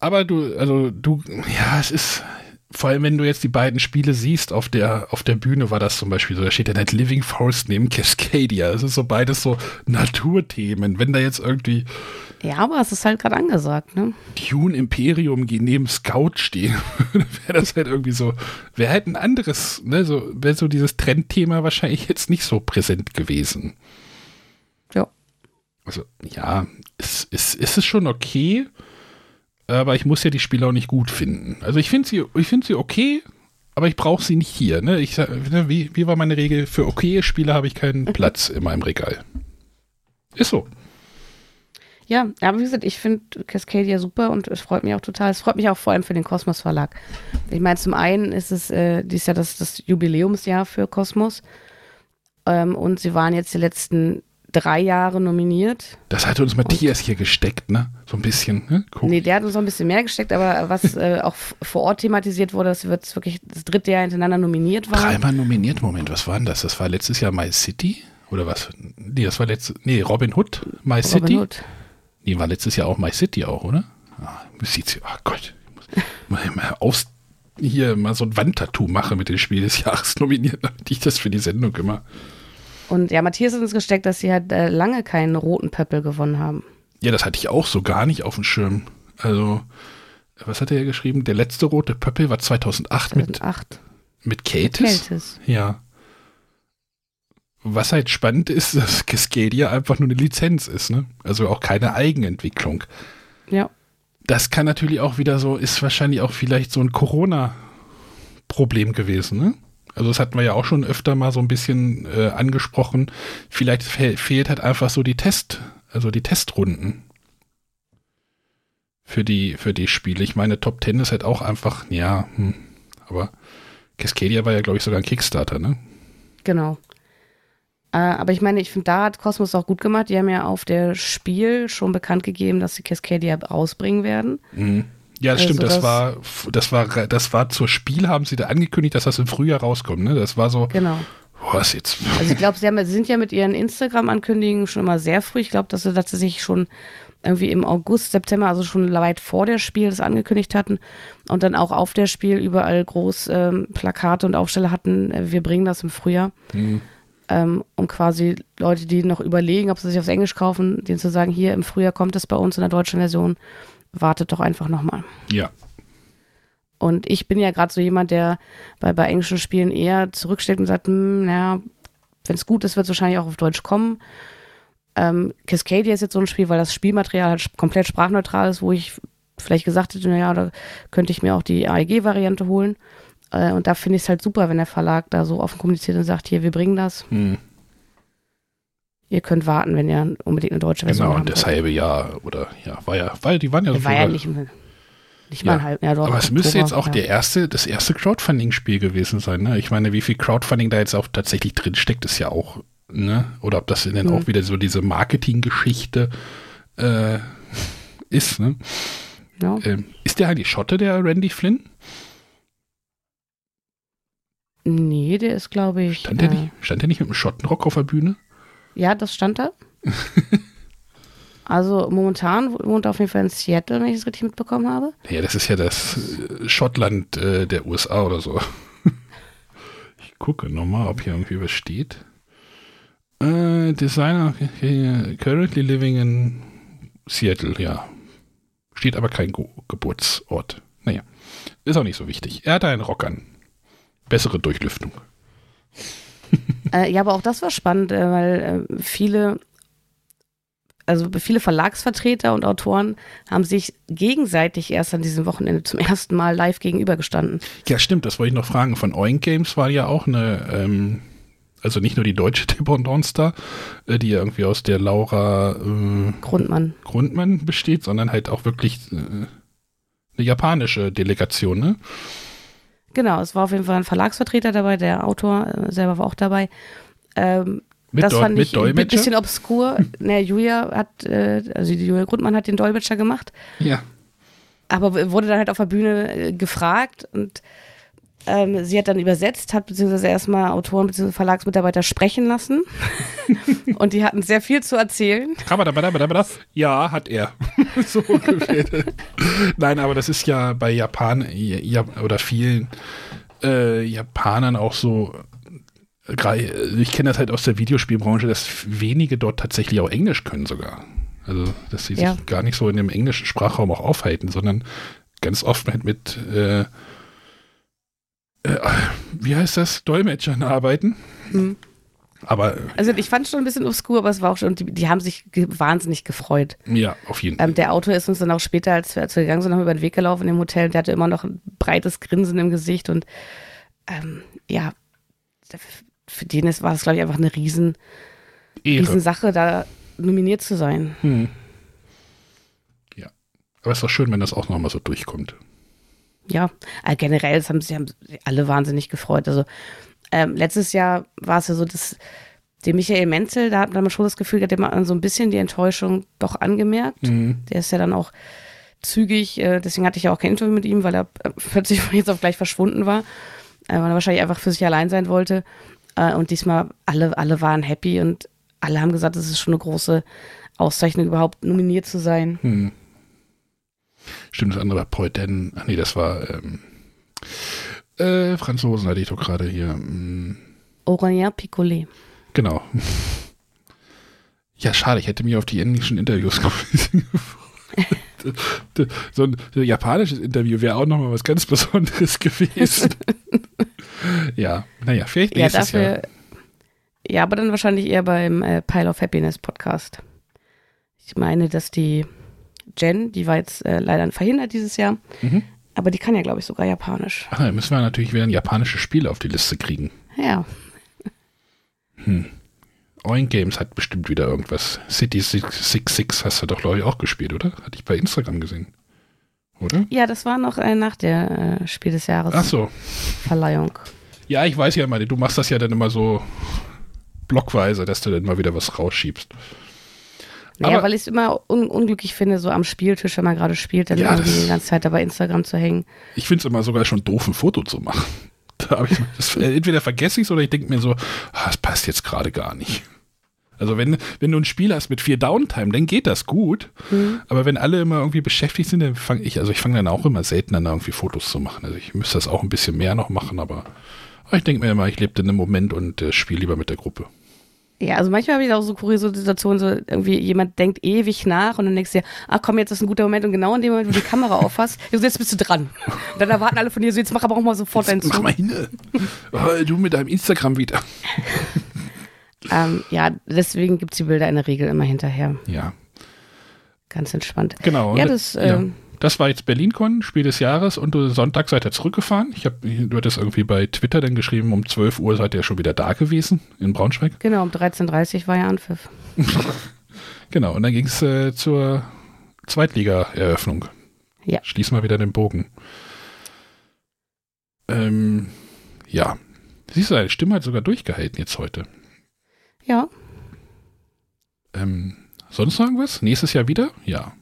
Aber du, also du, ja, es ist, vor allem, wenn du jetzt die beiden Spiele siehst, auf der, auf der Bühne war das zum Beispiel so, da steht ja nicht Living Forest neben Cascadia. Es ist so beides so Naturthemen. Wenn da jetzt irgendwie. Ja, aber es ist halt gerade angesagt, ne? Dune Imperium neben Scout stehen, [LAUGHS] wäre das halt irgendwie so, wäre halt ein anderes, ne, so, wäre so dieses Trendthema wahrscheinlich jetzt nicht so präsent gewesen. Also, ja, es, es, es ist schon okay aber ich muss ja die Spiele auch nicht gut finden. Also ich finde sie, ich finde sie okay, aber ich brauche sie nicht hier. Ne? Ich, ne, wie, wie war meine Regel? Für okaye Spiele habe ich keinen mhm. Platz in meinem Regal. Ist so. Ja, aber wie gesagt, ich finde Cascadia super und es freut mich auch total. Es freut mich auch vor allem für den Kosmos Verlag. Ich meine, zum einen ist es äh, dieses Jahr das, das Jubiläumsjahr für Kosmos. Ähm, und sie waren jetzt die letzten drei Jahre nominiert. Das hat uns Matthias und, hier gesteckt, ne? So ein bisschen. Ne? Cool. Nee, der hat uns noch ein bisschen mehr gesteckt, aber was [LAUGHS] äh, auch vor Ort thematisiert wurde, das wird wirklich das dritte Jahr hintereinander nominiert war. Dreimal nominiert, Moment, was war denn das? Das war letztes Jahr My City? Oder was? Nee, das war letztes. Nee, Robin Hood, My Robin City. Hood. Nee, war letztes Jahr auch My City auch, oder? Ah, sieht's, oh Gott. Ich muss mal, mal aus, hier mal so ein Wandtattoo mache mit dem Spiel des Jahres nominiert, damit ich das für die Sendung immer. Und ja, Matthias hat uns gesteckt, dass sie halt äh, lange keinen roten Pöppel gewonnen haben. Ja, das hatte ich auch so gar nicht auf dem Schirm. Also, was hat er geschrieben? Der letzte rote Pöppel war 2008, 2008. mit, mit Katis. Ja. Was halt spannend ist, [LAUGHS] dass Cascadia einfach nur eine Lizenz ist, ne? Also auch keine Eigenentwicklung. Ja. Das kann natürlich auch wieder so, ist wahrscheinlich auch vielleicht so ein Corona-Problem gewesen, ne? Also das hatten wir ja auch schon öfter mal so ein bisschen äh, angesprochen. Vielleicht fe fehlt halt einfach so die Test, also die Testrunden für die für die Spiele. Ich meine, Top Ten ist halt auch einfach, ja, hm, aber Cascadia war ja glaube ich sogar ein Kickstarter, ne? Genau. Äh, aber ich meine, ich finde, da hat Cosmos auch gut gemacht. Die haben ja auf der Spiel schon bekannt gegeben, dass sie Cascadia rausbringen werden. Mhm. Ja, das also stimmt. Das, das, war, das war, das war zur Spiel, haben sie da angekündigt, dass das im Frühjahr rauskommt. Ne? Das war so. Genau. Was jetzt? [LAUGHS] Also ich glaube, sie, sie, sind ja mit ihren Instagram-Ankündigungen schon immer sehr früh. Ich glaube, dass sie tatsächlich schon irgendwie im August, September, also schon weit vor der Spiel das angekündigt hatten und dann auch auf der Spiel überall groß ähm, Plakate und Aufsteller hatten, äh, wir bringen das im Frühjahr. Mhm. Ähm, um quasi Leute, die noch überlegen, ob sie sich aufs Englisch kaufen, denen zu sagen, hier im Frühjahr kommt es bei uns in der deutschen Version wartet doch einfach nochmal. Ja. Und ich bin ja gerade so jemand, der bei, bei englischen Spielen eher zurücksteckt und sagt, hm, naja, wenn es gut ist, wird es wahrscheinlich auch auf Deutsch kommen. Ähm, Cascadia ist jetzt so ein Spiel, weil das Spielmaterial halt komplett sprachneutral ist, wo ich vielleicht gesagt hätte, naja, da könnte ich mir auch die AEG-Variante holen. Äh, und da finde ich es halt super, wenn der Verlag da so offen kommuniziert und sagt, hier, wir bringen das. Hm ihr könnt warten, wenn ihr unbedingt eine deutsche Version Genau, und das halbe Jahr oder ja, war ja, weil die waren ja so War ja nicht, nicht ja. halb Jahr Aber es müsste jetzt auch ja. der erste, das erste Crowdfunding-Spiel gewesen sein, ne? Ich meine, wie viel Crowdfunding da jetzt auch tatsächlich drin steckt, ist ja auch, ne? Oder ob das dann mhm. auch wieder so diese Marketinggeschichte äh, [LAUGHS] ist, ne? Ja. Ähm, ist der eigentlich Schotte, der Randy Flynn? Nee, der ist, glaube ich. Stand, der äh, nicht, stand der nicht mit einem Schottenrock auf der Bühne? Ja, das stand da. [LAUGHS] also momentan wohnt er auf jeden Fall in Seattle, wenn ich es richtig mitbekommen habe. Ja, das ist ja das äh, Schottland äh, der USA oder so. [LAUGHS] ich gucke nochmal, ob hier irgendwie was steht. Äh, Designer currently living in Seattle, ja. Steht aber kein Ge Geburtsort. Naja, ist auch nicht so wichtig. Er hat einen Rock an. Bessere Durchlüftung. Äh, ja, aber auch das war spannend, äh, weil äh, viele, also viele Verlagsvertreter und Autoren haben sich gegenseitig erst an diesem Wochenende zum ersten Mal live gegenübergestanden. Ja, stimmt, das wollte ich noch fragen. Von Oink Games war ja auch eine, ähm, also nicht nur die deutsche [LAUGHS] Dependance da, äh, die ja irgendwie aus der Laura äh, Grundmann. Grundmann besteht, sondern halt auch wirklich äh, eine japanische Delegation, ne? Genau, es war auf jeden Fall ein Verlagsvertreter dabei, der Autor äh, selber war auch dabei. Ähm, Mit das Dol fand ich ein bisschen obskur. [LAUGHS] naja, Julia hat, äh, also Julia Grundmann hat den Dolmetscher gemacht. Ja. Aber wurde dann halt auf der Bühne äh, gefragt und ähm, sie hat dann übersetzt, hat beziehungsweise erstmal Autoren bzw. Verlagsmitarbeiter sprechen lassen. [LAUGHS] und die hatten sehr viel zu erzählen. Ja, hat er. [LAUGHS] so Nein, aber das ist ja bei Japan ja, oder vielen äh, Japanern auch so. Ich kenne das halt aus der Videospielbranche, dass wenige dort tatsächlich auch Englisch können sogar. Also, dass sie ja. sich gar nicht so in dem englischen Sprachraum auch aufhalten, sondern ganz oft halt mit äh, äh, wie heißt das, Dolmetschern arbeiten. Mhm. Aber. Also ich fand es schon ein bisschen obskur, aber es war auch schon, die, die haben sich ge wahnsinnig gefreut. Ja, auf jeden Fall. Ähm, der Autor ist uns dann auch später, als wir, als wir gegangen sind, noch über den Weg gelaufen im Hotel. Der hatte immer noch ein breites Grinsen im Gesicht und ähm, ja, für den ist, war es, glaube ich, einfach eine riesen, riesen Sache, da nominiert zu sein. Hm. Ja. Aber es ist doch schön, wenn das auch nochmal so durchkommt ja, äh, generell haben sich haben alle wahnsinnig gefreut. Also ähm, letztes Jahr war es ja so, dass der Michael Menzel, da hat man schon das Gefühl, hat man so ein bisschen die Enttäuschung doch angemerkt. Mhm. Der ist ja dann auch zügig, äh, deswegen hatte ich ja auch kein Interview mit ihm, weil er äh, [LAUGHS] plötzlich jetzt auch gleich verschwunden war, äh, weil er wahrscheinlich einfach für sich allein sein wollte. Äh, und diesmal alle, alle waren happy und alle haben gesagt, es ist schon eine große Auszeichnung, überhaupt nominiert zu sein. Mhm. Stimmt, das andere war Poiten. Ach nee, das war ähm, äh, Franzosen hatte ich doch gerade hier. Ähm, Aurélien Picolet. Genau. Ja, schade, ich hätte mir auf die englischen Interviews [LAUGHS] gefreut. so ein, japanisches Interview wäre auch nochmal was ganz Besonderes gewesen. [LAUGHS] ja, naja, vielleicht nächstes ja, dafür, Jahr. Ja, aber dann wahrscheinlich eher beim äh, Pile of Happiness Podcast. Ich meine, dass die Jen, die war jetzt äh, leider verhindert dieses Jahr. Mhm. Aber die kann ja, glaube ich, sogar Japanisch. Ach, dann müssen wir natürlich wieder ein japanisches Spiel auf die Liste kriegen. Ja. Hm. Oink Games hat bestimmt wieder irgendwas. City 66 hast du doch, glaube ich, auch gespielt, oder? Hatte ich bei Instagram gesehen. Oder? Ja, das war noch äh, nach der äh, Spiel des Jahres. Ach so. Verleihung. Ja, ich weiß ja immer, du machst das ja dann immer so blockweise, dass du dann mal wieder was rausschiebst. Naja, weil ich es immer un unglücklich finde, so am Spieltisch, wenn man gerade spielt, dann ja, irgendwie die ganze Zeit dabei Instagram zu hängen. Ich finde es immer sogar schon doof, ein Foto zu machen. [LAUGHS] Da ich, das, entweder vergesse ich es oder ich denke mir so, ah, das passt jetzt gerade gar nicht. Also wenn, wenn du ein Spiel hast mit viel Downtime, dann geht das gut. Mhm. Aber wenn alle immer irgendwie beschäftigt sind, dann fange ich, also ich fange dann auch immer selten an, irgendwie Fotos zu machen. Also ich müsste das auch ein bisschen mehr noch machen, aber, aber ich denke mir immer, ich lebe in einem Moment und äh, spiele lieber mit der Gruppe. Ja, also manchmal habe ich auch so kuriose Situationen, so irgendwie jemand denkt ewig nach und dann denkst du dir, ach komm, jetzt ist ein guter Moment und genau in dem Moment, wo du die Kamera [LAUGHS] aufhast, jetzt bist du dran. Und dann erwarten alle von dir so, jetzt mach aber auch mal sofort deinen Zug. Mach mal hin. Du mit deinem Instagram wieder. [LAUGHS] ähm, ja, deswegen gibt es die Bilder in der Regel immer hinterher. Ja. Ganz entspannt. Genau. Ja, das, ja. Das war jetzt BerlinCon, Spiel des Jahres und du Sonntag seid ihr zurückgefahren. Ich habe, du hattest irgendwie bei Twitter dann geschrieben, um 12 Uhr seid ihr schon wieder da gewesen in Braunschweig. Genau, um 13.30 Uhr war ja Anpfiff. [LAUGHS] genau, und dann ging es äh, zur Zweitliga-Eröffnung. Ja. Schließ mal wieder den Bogen. Ähm, ja. Siehst du, deine Stimme hat sogar durchgehalten jetzt heute. Ja. Ähm, sonst noch irgendwas? Nächstes Jahr wieder? Ja.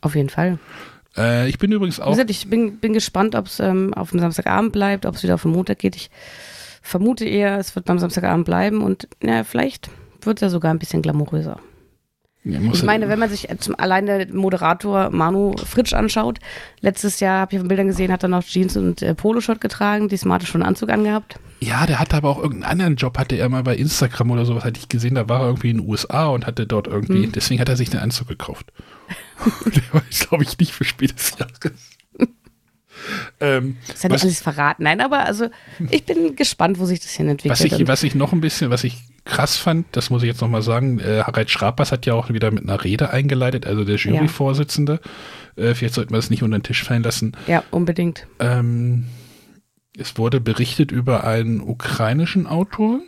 Auf jeden Fall. Äh, ich bin übrigens auch. Wie gesagt, ich bin, bin gespannt, ob es ähm, auf dem Samstagabend bleibt, ob es wieder auf den Montag geht. Ich vermute eher, es wird beim Samstagabend bleiben und ja, vielleicht wird es ja sogar ein bisschen glamouröser. Ja, ich meine, wenn man sich zum allein der Moderator Manu Fritsch anschaut, letztes Jahr habe ich auf Bildern gesehen, hat er noch Jeans und äh, Poloshirt getragen, diesmal hat er schon einen Anzug angehabt. Ja, der hatte aber auch irgendeinen anderen Job, hatte er mal bei Instagram oder sowas, hatte ich gesehen, da war er irgendwie in den USA und hatte dort irgendwie, hm. deswegen hat er sich den Anzug gekauft. [LAUGHS] der weiß, glaube ich, nicht für Spiel des Jahres. [LAUGHS] ähm, das hat nicht alles verraten. Nein, aber also ich bin gespannt, wo sich das hin entwickelt. Was ich, was ich noch ein bisschen, was ich krass fand, das muss ich jetzt nochmal sagen, äh, Harald Schrapers hat ja auch wieder mit einer Rede eingeleitet, also der Juryvorsitzende. Ja. Äh, vielleicht sollten wir das nicht unter den Tisch fallen lassen. Ja, unbedingt. Ähm, es wurde berichtet über einen ukrainischen Autor.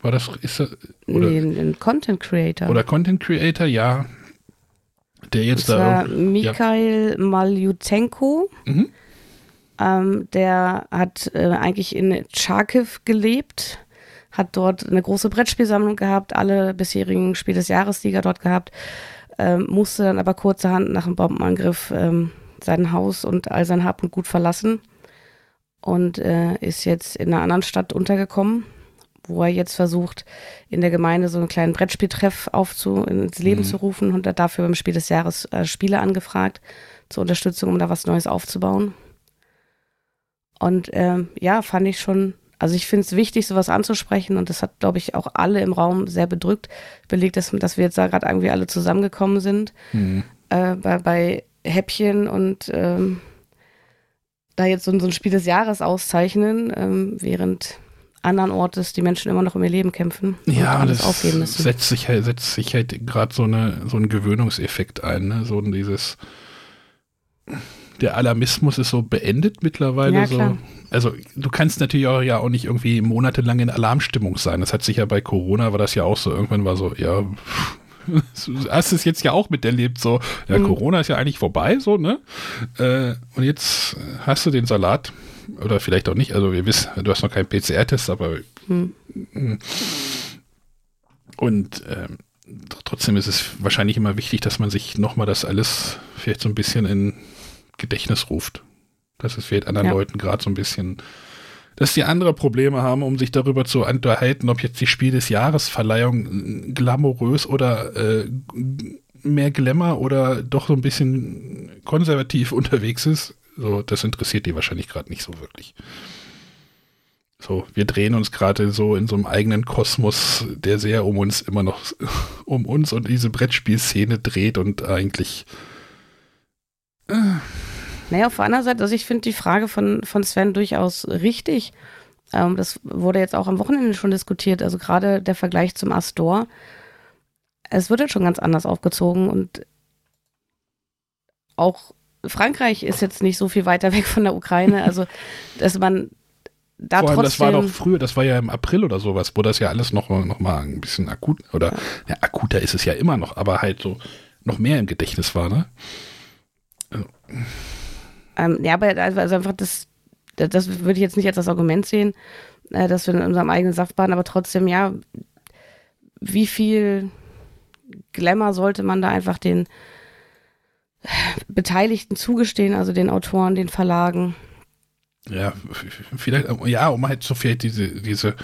War das, ist das, oder? Nee, ein Content Creator. Oder Content Creator, ja. Der jetzt das da. Mikhail ja. Maljutenko. Mhm. Ähm, der hat äh, eigentlich in Charkiw gelebt hat dort eine große Brettspielsammlung gehabt, alle bisherigen Spiel des Jahresliga dort gehabt, ähm, musste dann aber kurzerhand nach dem Bombenangriff ähm, sein Haus und all sein Hab und Gut verlassen und äh, ist jetzt in einer anderen Stadt untergekommen, wo er jetzt versucht, in der Gemeinde so einen kleinen Brettspieltreff aufzu ins Leben mhm. zu rufen und hat dafür beim Spiel des Jahres äh, Spiele angefragt zur Unterstützung, um da was Neues aufzubauen. Und ähm, ja, fand ich schon, also ich finde es wichtig, sowas anzusprechen und das hat, glaube ich, auch alle im Raum sehr bedrückt, belegt, dass, dass wir jetzt da gerade irgendwie alle zusammengekommen sind mhm. äh, bei, bei Häppchen und ähm, da jetzt so, so, ein Spiel des Jahres auszeichnen, ähm, während anderen Ortes die Menschen immer noch um ihr Leben kämpfen ja, das aufgeben müssen. Setzt sich halt, setzt sich halt gerade so, eine, so ein Gewöhnungseffekt ein, ne? so dieses der Alarmismus ist so beendet mittlerweile. Ja, so. Also du kannst natürlich auch ja auch nicht irgendwie monatelang in Alarmstimmung sein. Das hat sich ja bei Corona war das ja auch so. Irgendwann war so, ja, du [LAUGHS] hast es jetzt ja auch miterlebt, so, ja, mhm. Corona ist ja eigentlich vorbei, so, ne? Äh, und jetzt hast du den Salat, oder vielleicht auch nicht, also wir wissen, du hast noch keinen PCR-Test, aber mhm. und ähm, trotzdem ist es wahrscheinlich immer wichtig, dass man sich nochmal das alles vielleicht so ein bisschen in Gedächtnis ruft. Das ist vielleicht anderen ja. Leuten gerade so ein bisschen, dass die andere Probleme haben, um sich darüber zu unterhalten, ob jetzt die Spiel des Jahresverleihung glamourös oder äh, mehr Glamour oder doch so ein bisschen konservativ [LAUGHS] unterwegs ist. So, das interessiert die wahrscheinlich gerade nicht so wirklich. So, wir drehen uns gerade so in so einem eigenen Kosmos, der sehr um uns immer noch [LAUGHS] um uns und diese Brettspielszene dreht und eigentlich äh, naja, auf der anderen Seite, also ich finde die Frage von, von Sven durchaus richtig. Ähm, das wurde jetzt auch am Wochenende schon diskutiert. Also gerade der Vergleich zum Astor. Es wird jetzt schon ganz anders aufgezogen und auch Frankreich ist jetzt nicht so viel weiter weg von der Ukraine. Also, [LAUGHS] dass man da Vor allem, trotzdem. Das war doch früher, das war ja im April oder sowas, wo das ja alles noch, noch mal ein bisschen akut, oder ja, akuter ist es ja immer noch, aber halt so noch mehr im Gedächtnis war, ne? Ähm, ja, aber also, also einfach das, das würde ich jetzt nicht als das Argument sehen, äh, dass wir in unserem eigenen Saft baden, aber trotzdem, ja, wie viel Glamour sollte man da einfach den Beteiligten zugestehen, also den Autoren, den Verlagen? Ja, vielleicht, ja, um halt so viel diese, diese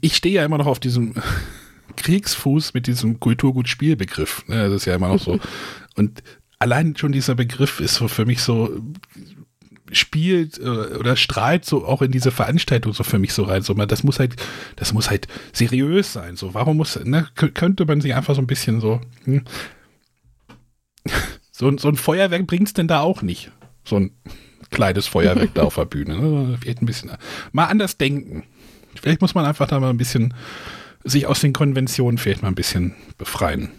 ich stehe ja immer noch auf diesem Kriegsfuß mit diesem Kulturgut-Spielbegriff. Ne? Das ist ja immer noch so. [LAUGHS] Und allein schon dieser Begriff ist so für mich so spielt äh, oder strahlt so auch in diese Veranstaltung so für mich so rein. So, das muss halt, das muss halt seriös sein. So, warum muss, ne, könnte man sich einfach so ein bisschen so, hm, [LAUGHS] so, so ein Feuerwerk bringt es denn da auch nicht. So ein kleines Feuerwerk da auf der Bühne. Ne? Vielleicht ein bisschen mal anders denken. Vielleicht muss man einfach da mal ein bisschen sich aus den Konventionen vielleicht mal ein bisschen befreien.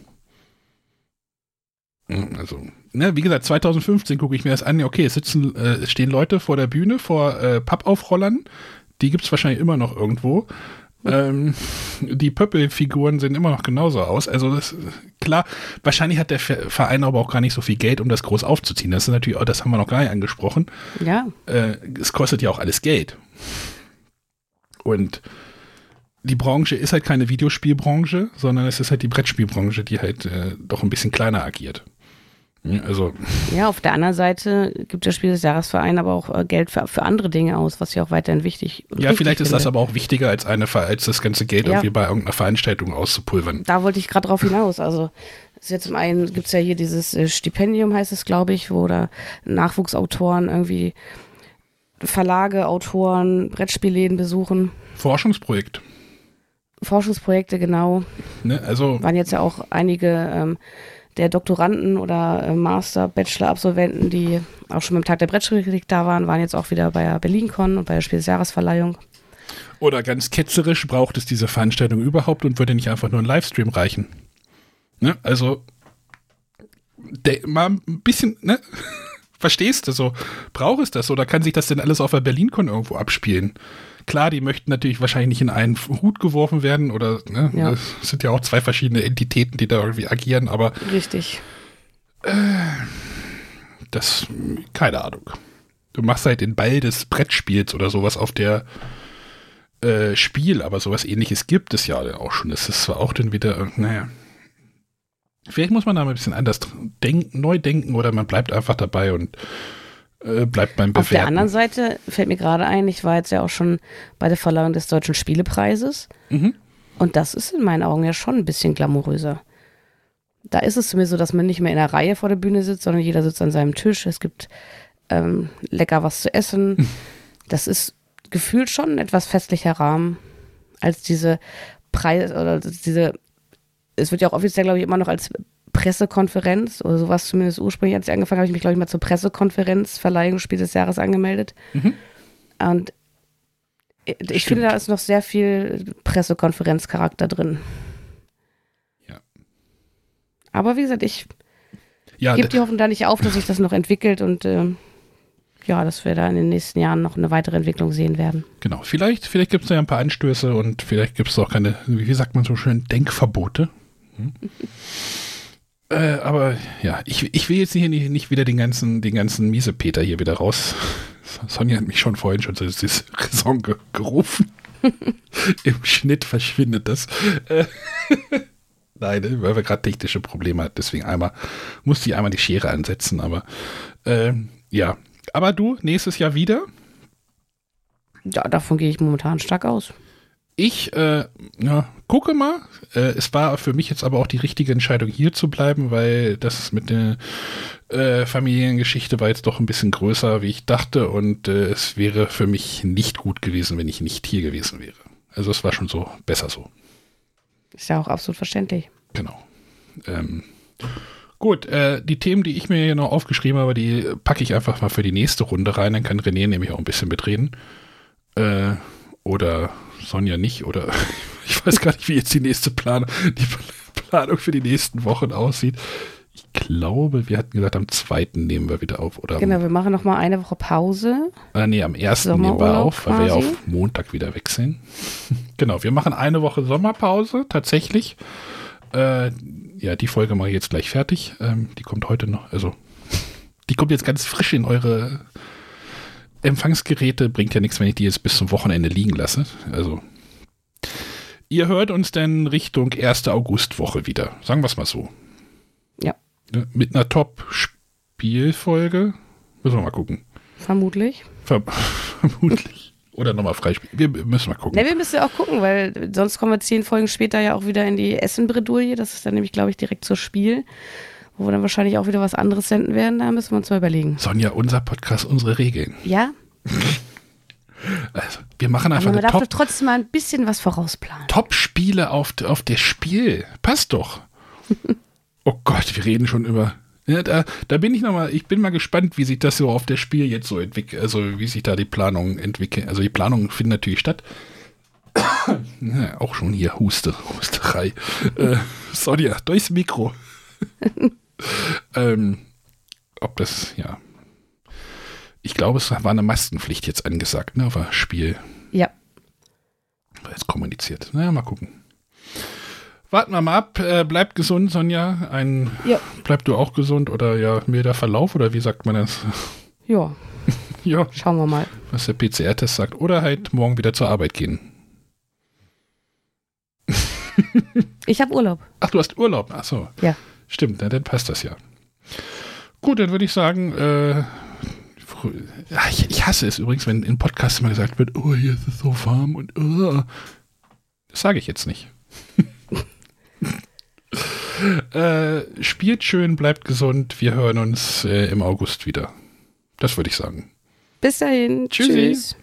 Also, ne, wie gesagt, 2015 gucke ich mir das an. Okay, es sitzen, äh, es stehen Leute vor der Bühne, vor äh, Pappaufrollern. Die gibt es wahrscheinlich immer noch irgendwo. Ähm, die Pöppelfiguren sehen immer noch genauso aus. Also das, klar, wahrscheinlich hat der Verein aber auch gar nicht so viel Geld, um das groß aufzuziehen. Das ist natürlich, das haben wir noch gar nicht angesprochen. Ja. Äh, es kostet ja auch alles Geld. Und die Branche ist halt keine Videospielbranche, sondern es ist halt die Brettspielbranche, die halt äh, doch ein bisschen kleiner agiert. Also. Ja, auf der anderen Seite gibt der Spiel des Jahresverein aber auch äh, Geld für, für andere Dinge aus, was ja auch weiterhin wichtig ist. Ja, vielleicht ist finde. das aber auch wichtiger als eine als das ganze Geld ja. irgendwie bei irgendeiner Veranstaltung auszupulvern. Da wollte ich gerade drauf hinaus. Also ist jetzt zum einen gibt es ja hier dieses äh, Stipendium, heißt es, glaube ich, wo da Nachwuchsautoren irgendwie Verlage, Autoren, Brettspielläden besuchen. Forschungsprojekt. Forschungsprojekte, genau. Ne, also waren jetzt ja auch einige ähm, der Doktoranden oder äh, Master, Bachelor-Absolventen, die auch schon beim Tag der Brettspielkritik da waren, waren jetzt auch wieder bei der BerlinCon und bei der Spiel des Jahresverleihung. Oder ganz ketzerisch, braucht es diese Veranstaltung überhaupt und würde nicht einfach nur ein Livestream reichen? Ne? Also, mal ein bisschen, ne? [LAUGHS] Verstehst du so? Braucht es das oder kann sich das denn alles auf der BerlinCon irgendwo abspielen? Klar, die möchten natürlich wahrscheinlich nicht in einen Hut geworfen werden oder ne, ja. es sind ja auch zwei verschiedene Entitäten, die da irgendwie agieren, aber. Richtig. Äh, das, keine Ahnung. du machst halt den Ball des Brettspiels oder sowas auf der äh, Spiel, aber sowas ähnliches gibt es ja auch schon. Es ist zwar auch dann wieder, naja. Vielleicht muss man da mal ein bisschen anders denken, neu denken oder man bleibt einfach dabei und äh, bleibt beim Bewerten. Auf der anderen Seite fällt mir gerade ein, ich war jetzt ja auch schon bei der Verleihung des Deutschen Spielepreises. Mhm. Und das ist in meinen Augen ja schon ein bisschen glamouröser. Da ist es zumindest so, dass man nicht mehr in der Reihe vor der Bühne sitzt, sondern jeder sitzt an seinem Tisch. Es gibt ähm, lecker was zu essen. [LAUGHS] Das ist gefühlt schon ein etwas festlicher Rahmen als diese Preis oder diese. Es wird ja auch offiziell, glaube ich, immer noch als Pressekonferenz oder sowas zumindest ursprünglich, als ich angefangen habe, ich mich, glaube ich, mal zur Pressekonferenz Verleihung Spiel des Jahres angemeldet. Mhm. Und ich Stimmt. finde, da ist noch sehr viel Pressekonferenzcharakter drin. Ja. Aber wie gesagt, ich ja, gebe die Hoffnung da nicht auf, dass sich das noch entwickelt und äh, ja, dass wir da in den nächsten Jahren noch eine weitere Entwicklung sehen werden. Genau, vielleicht, vielleicht gibt es ja ein paar Anstöße und vielleicht gibt es auch keine, wie sagt man so schön, Denkverbote. Hm? [LAUGHS] Äh, aber ja, ich, ich will jetzt hier nicht, nicht wieder den ganzen, den ganzen Miesepeter hier wieder raus. [LAUGHS] Sonja hat mich schon vorhin schon so dieses Raison ge gerufen. [LAUGHS] Im Schnitt verschwindet das. Äh, [LAUGHS] Nein, weil wir gerade technische Probleme hatten. Deswegen einmal musste ich einmal die Schere ansetzen. Aber äh, ja. Aber du, nächstes Jahr wieder? Ja, davon gehe ich momentan stark aus. Ich äh, ja, gucke mal. Äh, es war für mich jetzt aber auch die richtige Entscheidung, hier zu bleiben, weil das mit der äh, Familiengeschichte war jetzt doch ein bisschen größer, wie ich dachte. Und äh, es wäre für mich nicht gut gewesen, wenn ich nicht hier gewesen wäre. Also es war schon so besser so. Ist ja auch absolut verständlich. Genau. Ähm, gut, äh, die Themen, die ich mir hier noch aufgeschrieben habe, die packe ich einfach mal für die nächste Runde rein. Dann kann René nämlich auch ein bisschen mitreden. Äh, oder Sonja nicht. Oder [LAUGHS] ich weiß gar nicht, wie jetzt die nächste Planung, die Planung für die nächsten Wochen aussieht. Ich glaube, wir hatten gesagt, am zweiten nehmen wir wieder auf. Oder genau, wir machen noch mal eine Woche Pause. Äh, nee, am ersten nehmen wir auf, weil wir ja auf Montag wieder wechseln. [LAUGHS] genau, wir machen eine Woche Sommerpause, tatsächlich. Äh, ja, die Folge mache ich jetzt gleich fertig. Ähm, die kommt heute noch, also [LAUGHS] die kommt jetzt ganz frisch in eure Empfangsgeräte. Bringt ja nichts, wenn ich die jetzt bis zum Wochenende liegen lasse. Also ihr hört uns dann Richtung 1. Augustwoche wieder. Sagen wir es mal so. Ja. Ne, mit einer Top-Spielfolge. Müssen wir mal gucken. Vermutlich. Ver [LAUGHS] vermutlich. Oder nochmal freispielen. Wir müssen mal gucken. Ne, wir müssen ja auch gucken, weil sonst kommen wir zehn Folgen später ja auch wieder in die Essen-Bredouille. Das ist dann nämlich, glaube ich, direkt zur Spiel. Wo wir dann wahrscheinlich auch wieder was anderes senden werden. Da müssen wir uns mal überlegen. Sonja, unser Podcast, unsere Regeln. Ja. Also, wir machen einfach Aber man darf Top, trotzdem mal ein bisschen was vorausplanen. Top-Spiele auf, auf das Spiel. Passt doch. [LAUGHS] Oh Gott, wir reden schon über. Ja, da, da bin ich nochmal, ich bin mal gespannt, wie sich das so auf der Spiel jetzt so entwickelt, also wie sich da die Planungen entwickeln. Also die Planungen finden natürlich statt. [COUGHS] ja, auch schon hier Huste, Husterei. äh, Sonja, durchs Mikro. [LAUGHS] [LAUGHS] ähm, ob das, ja. Ich glaube, es war eine Maskenpflicht jetzt angesagt, ne, war Spiel. Ja. Jetzt kommuniziert. Naja, mal gucken. Warten wir mal ab. Äh, bleibt gesund, Sonja. Ein, ja. Bleib du auch gesund oder ja, milder Verlauf oder wie sagt man das? [LAUGHS] Ja. [LAUGHS] ja. Schauen wir mal. Was der PCR-Test sagt. Oder halt morgen wieder zur Arbeit gehen. ich habe Urlaub. Ach, du hast Urlaub. Ach so. Ja. Stimmt, na, dann passt das ja. Gut, dann würde ich sagen, äh, ich, ich, hasse es übrigens, wenn in Podcasts immer gesagt wird, oh, hier ist es so warm und oh. Das sage ich jetzt nicht. [LAUGHS] äh, spielt schön, bleibt gesund. Wir hören uns äh, im August wieder. Das würde ich sagen. Bis dahin. Tschüssi. Tschüss.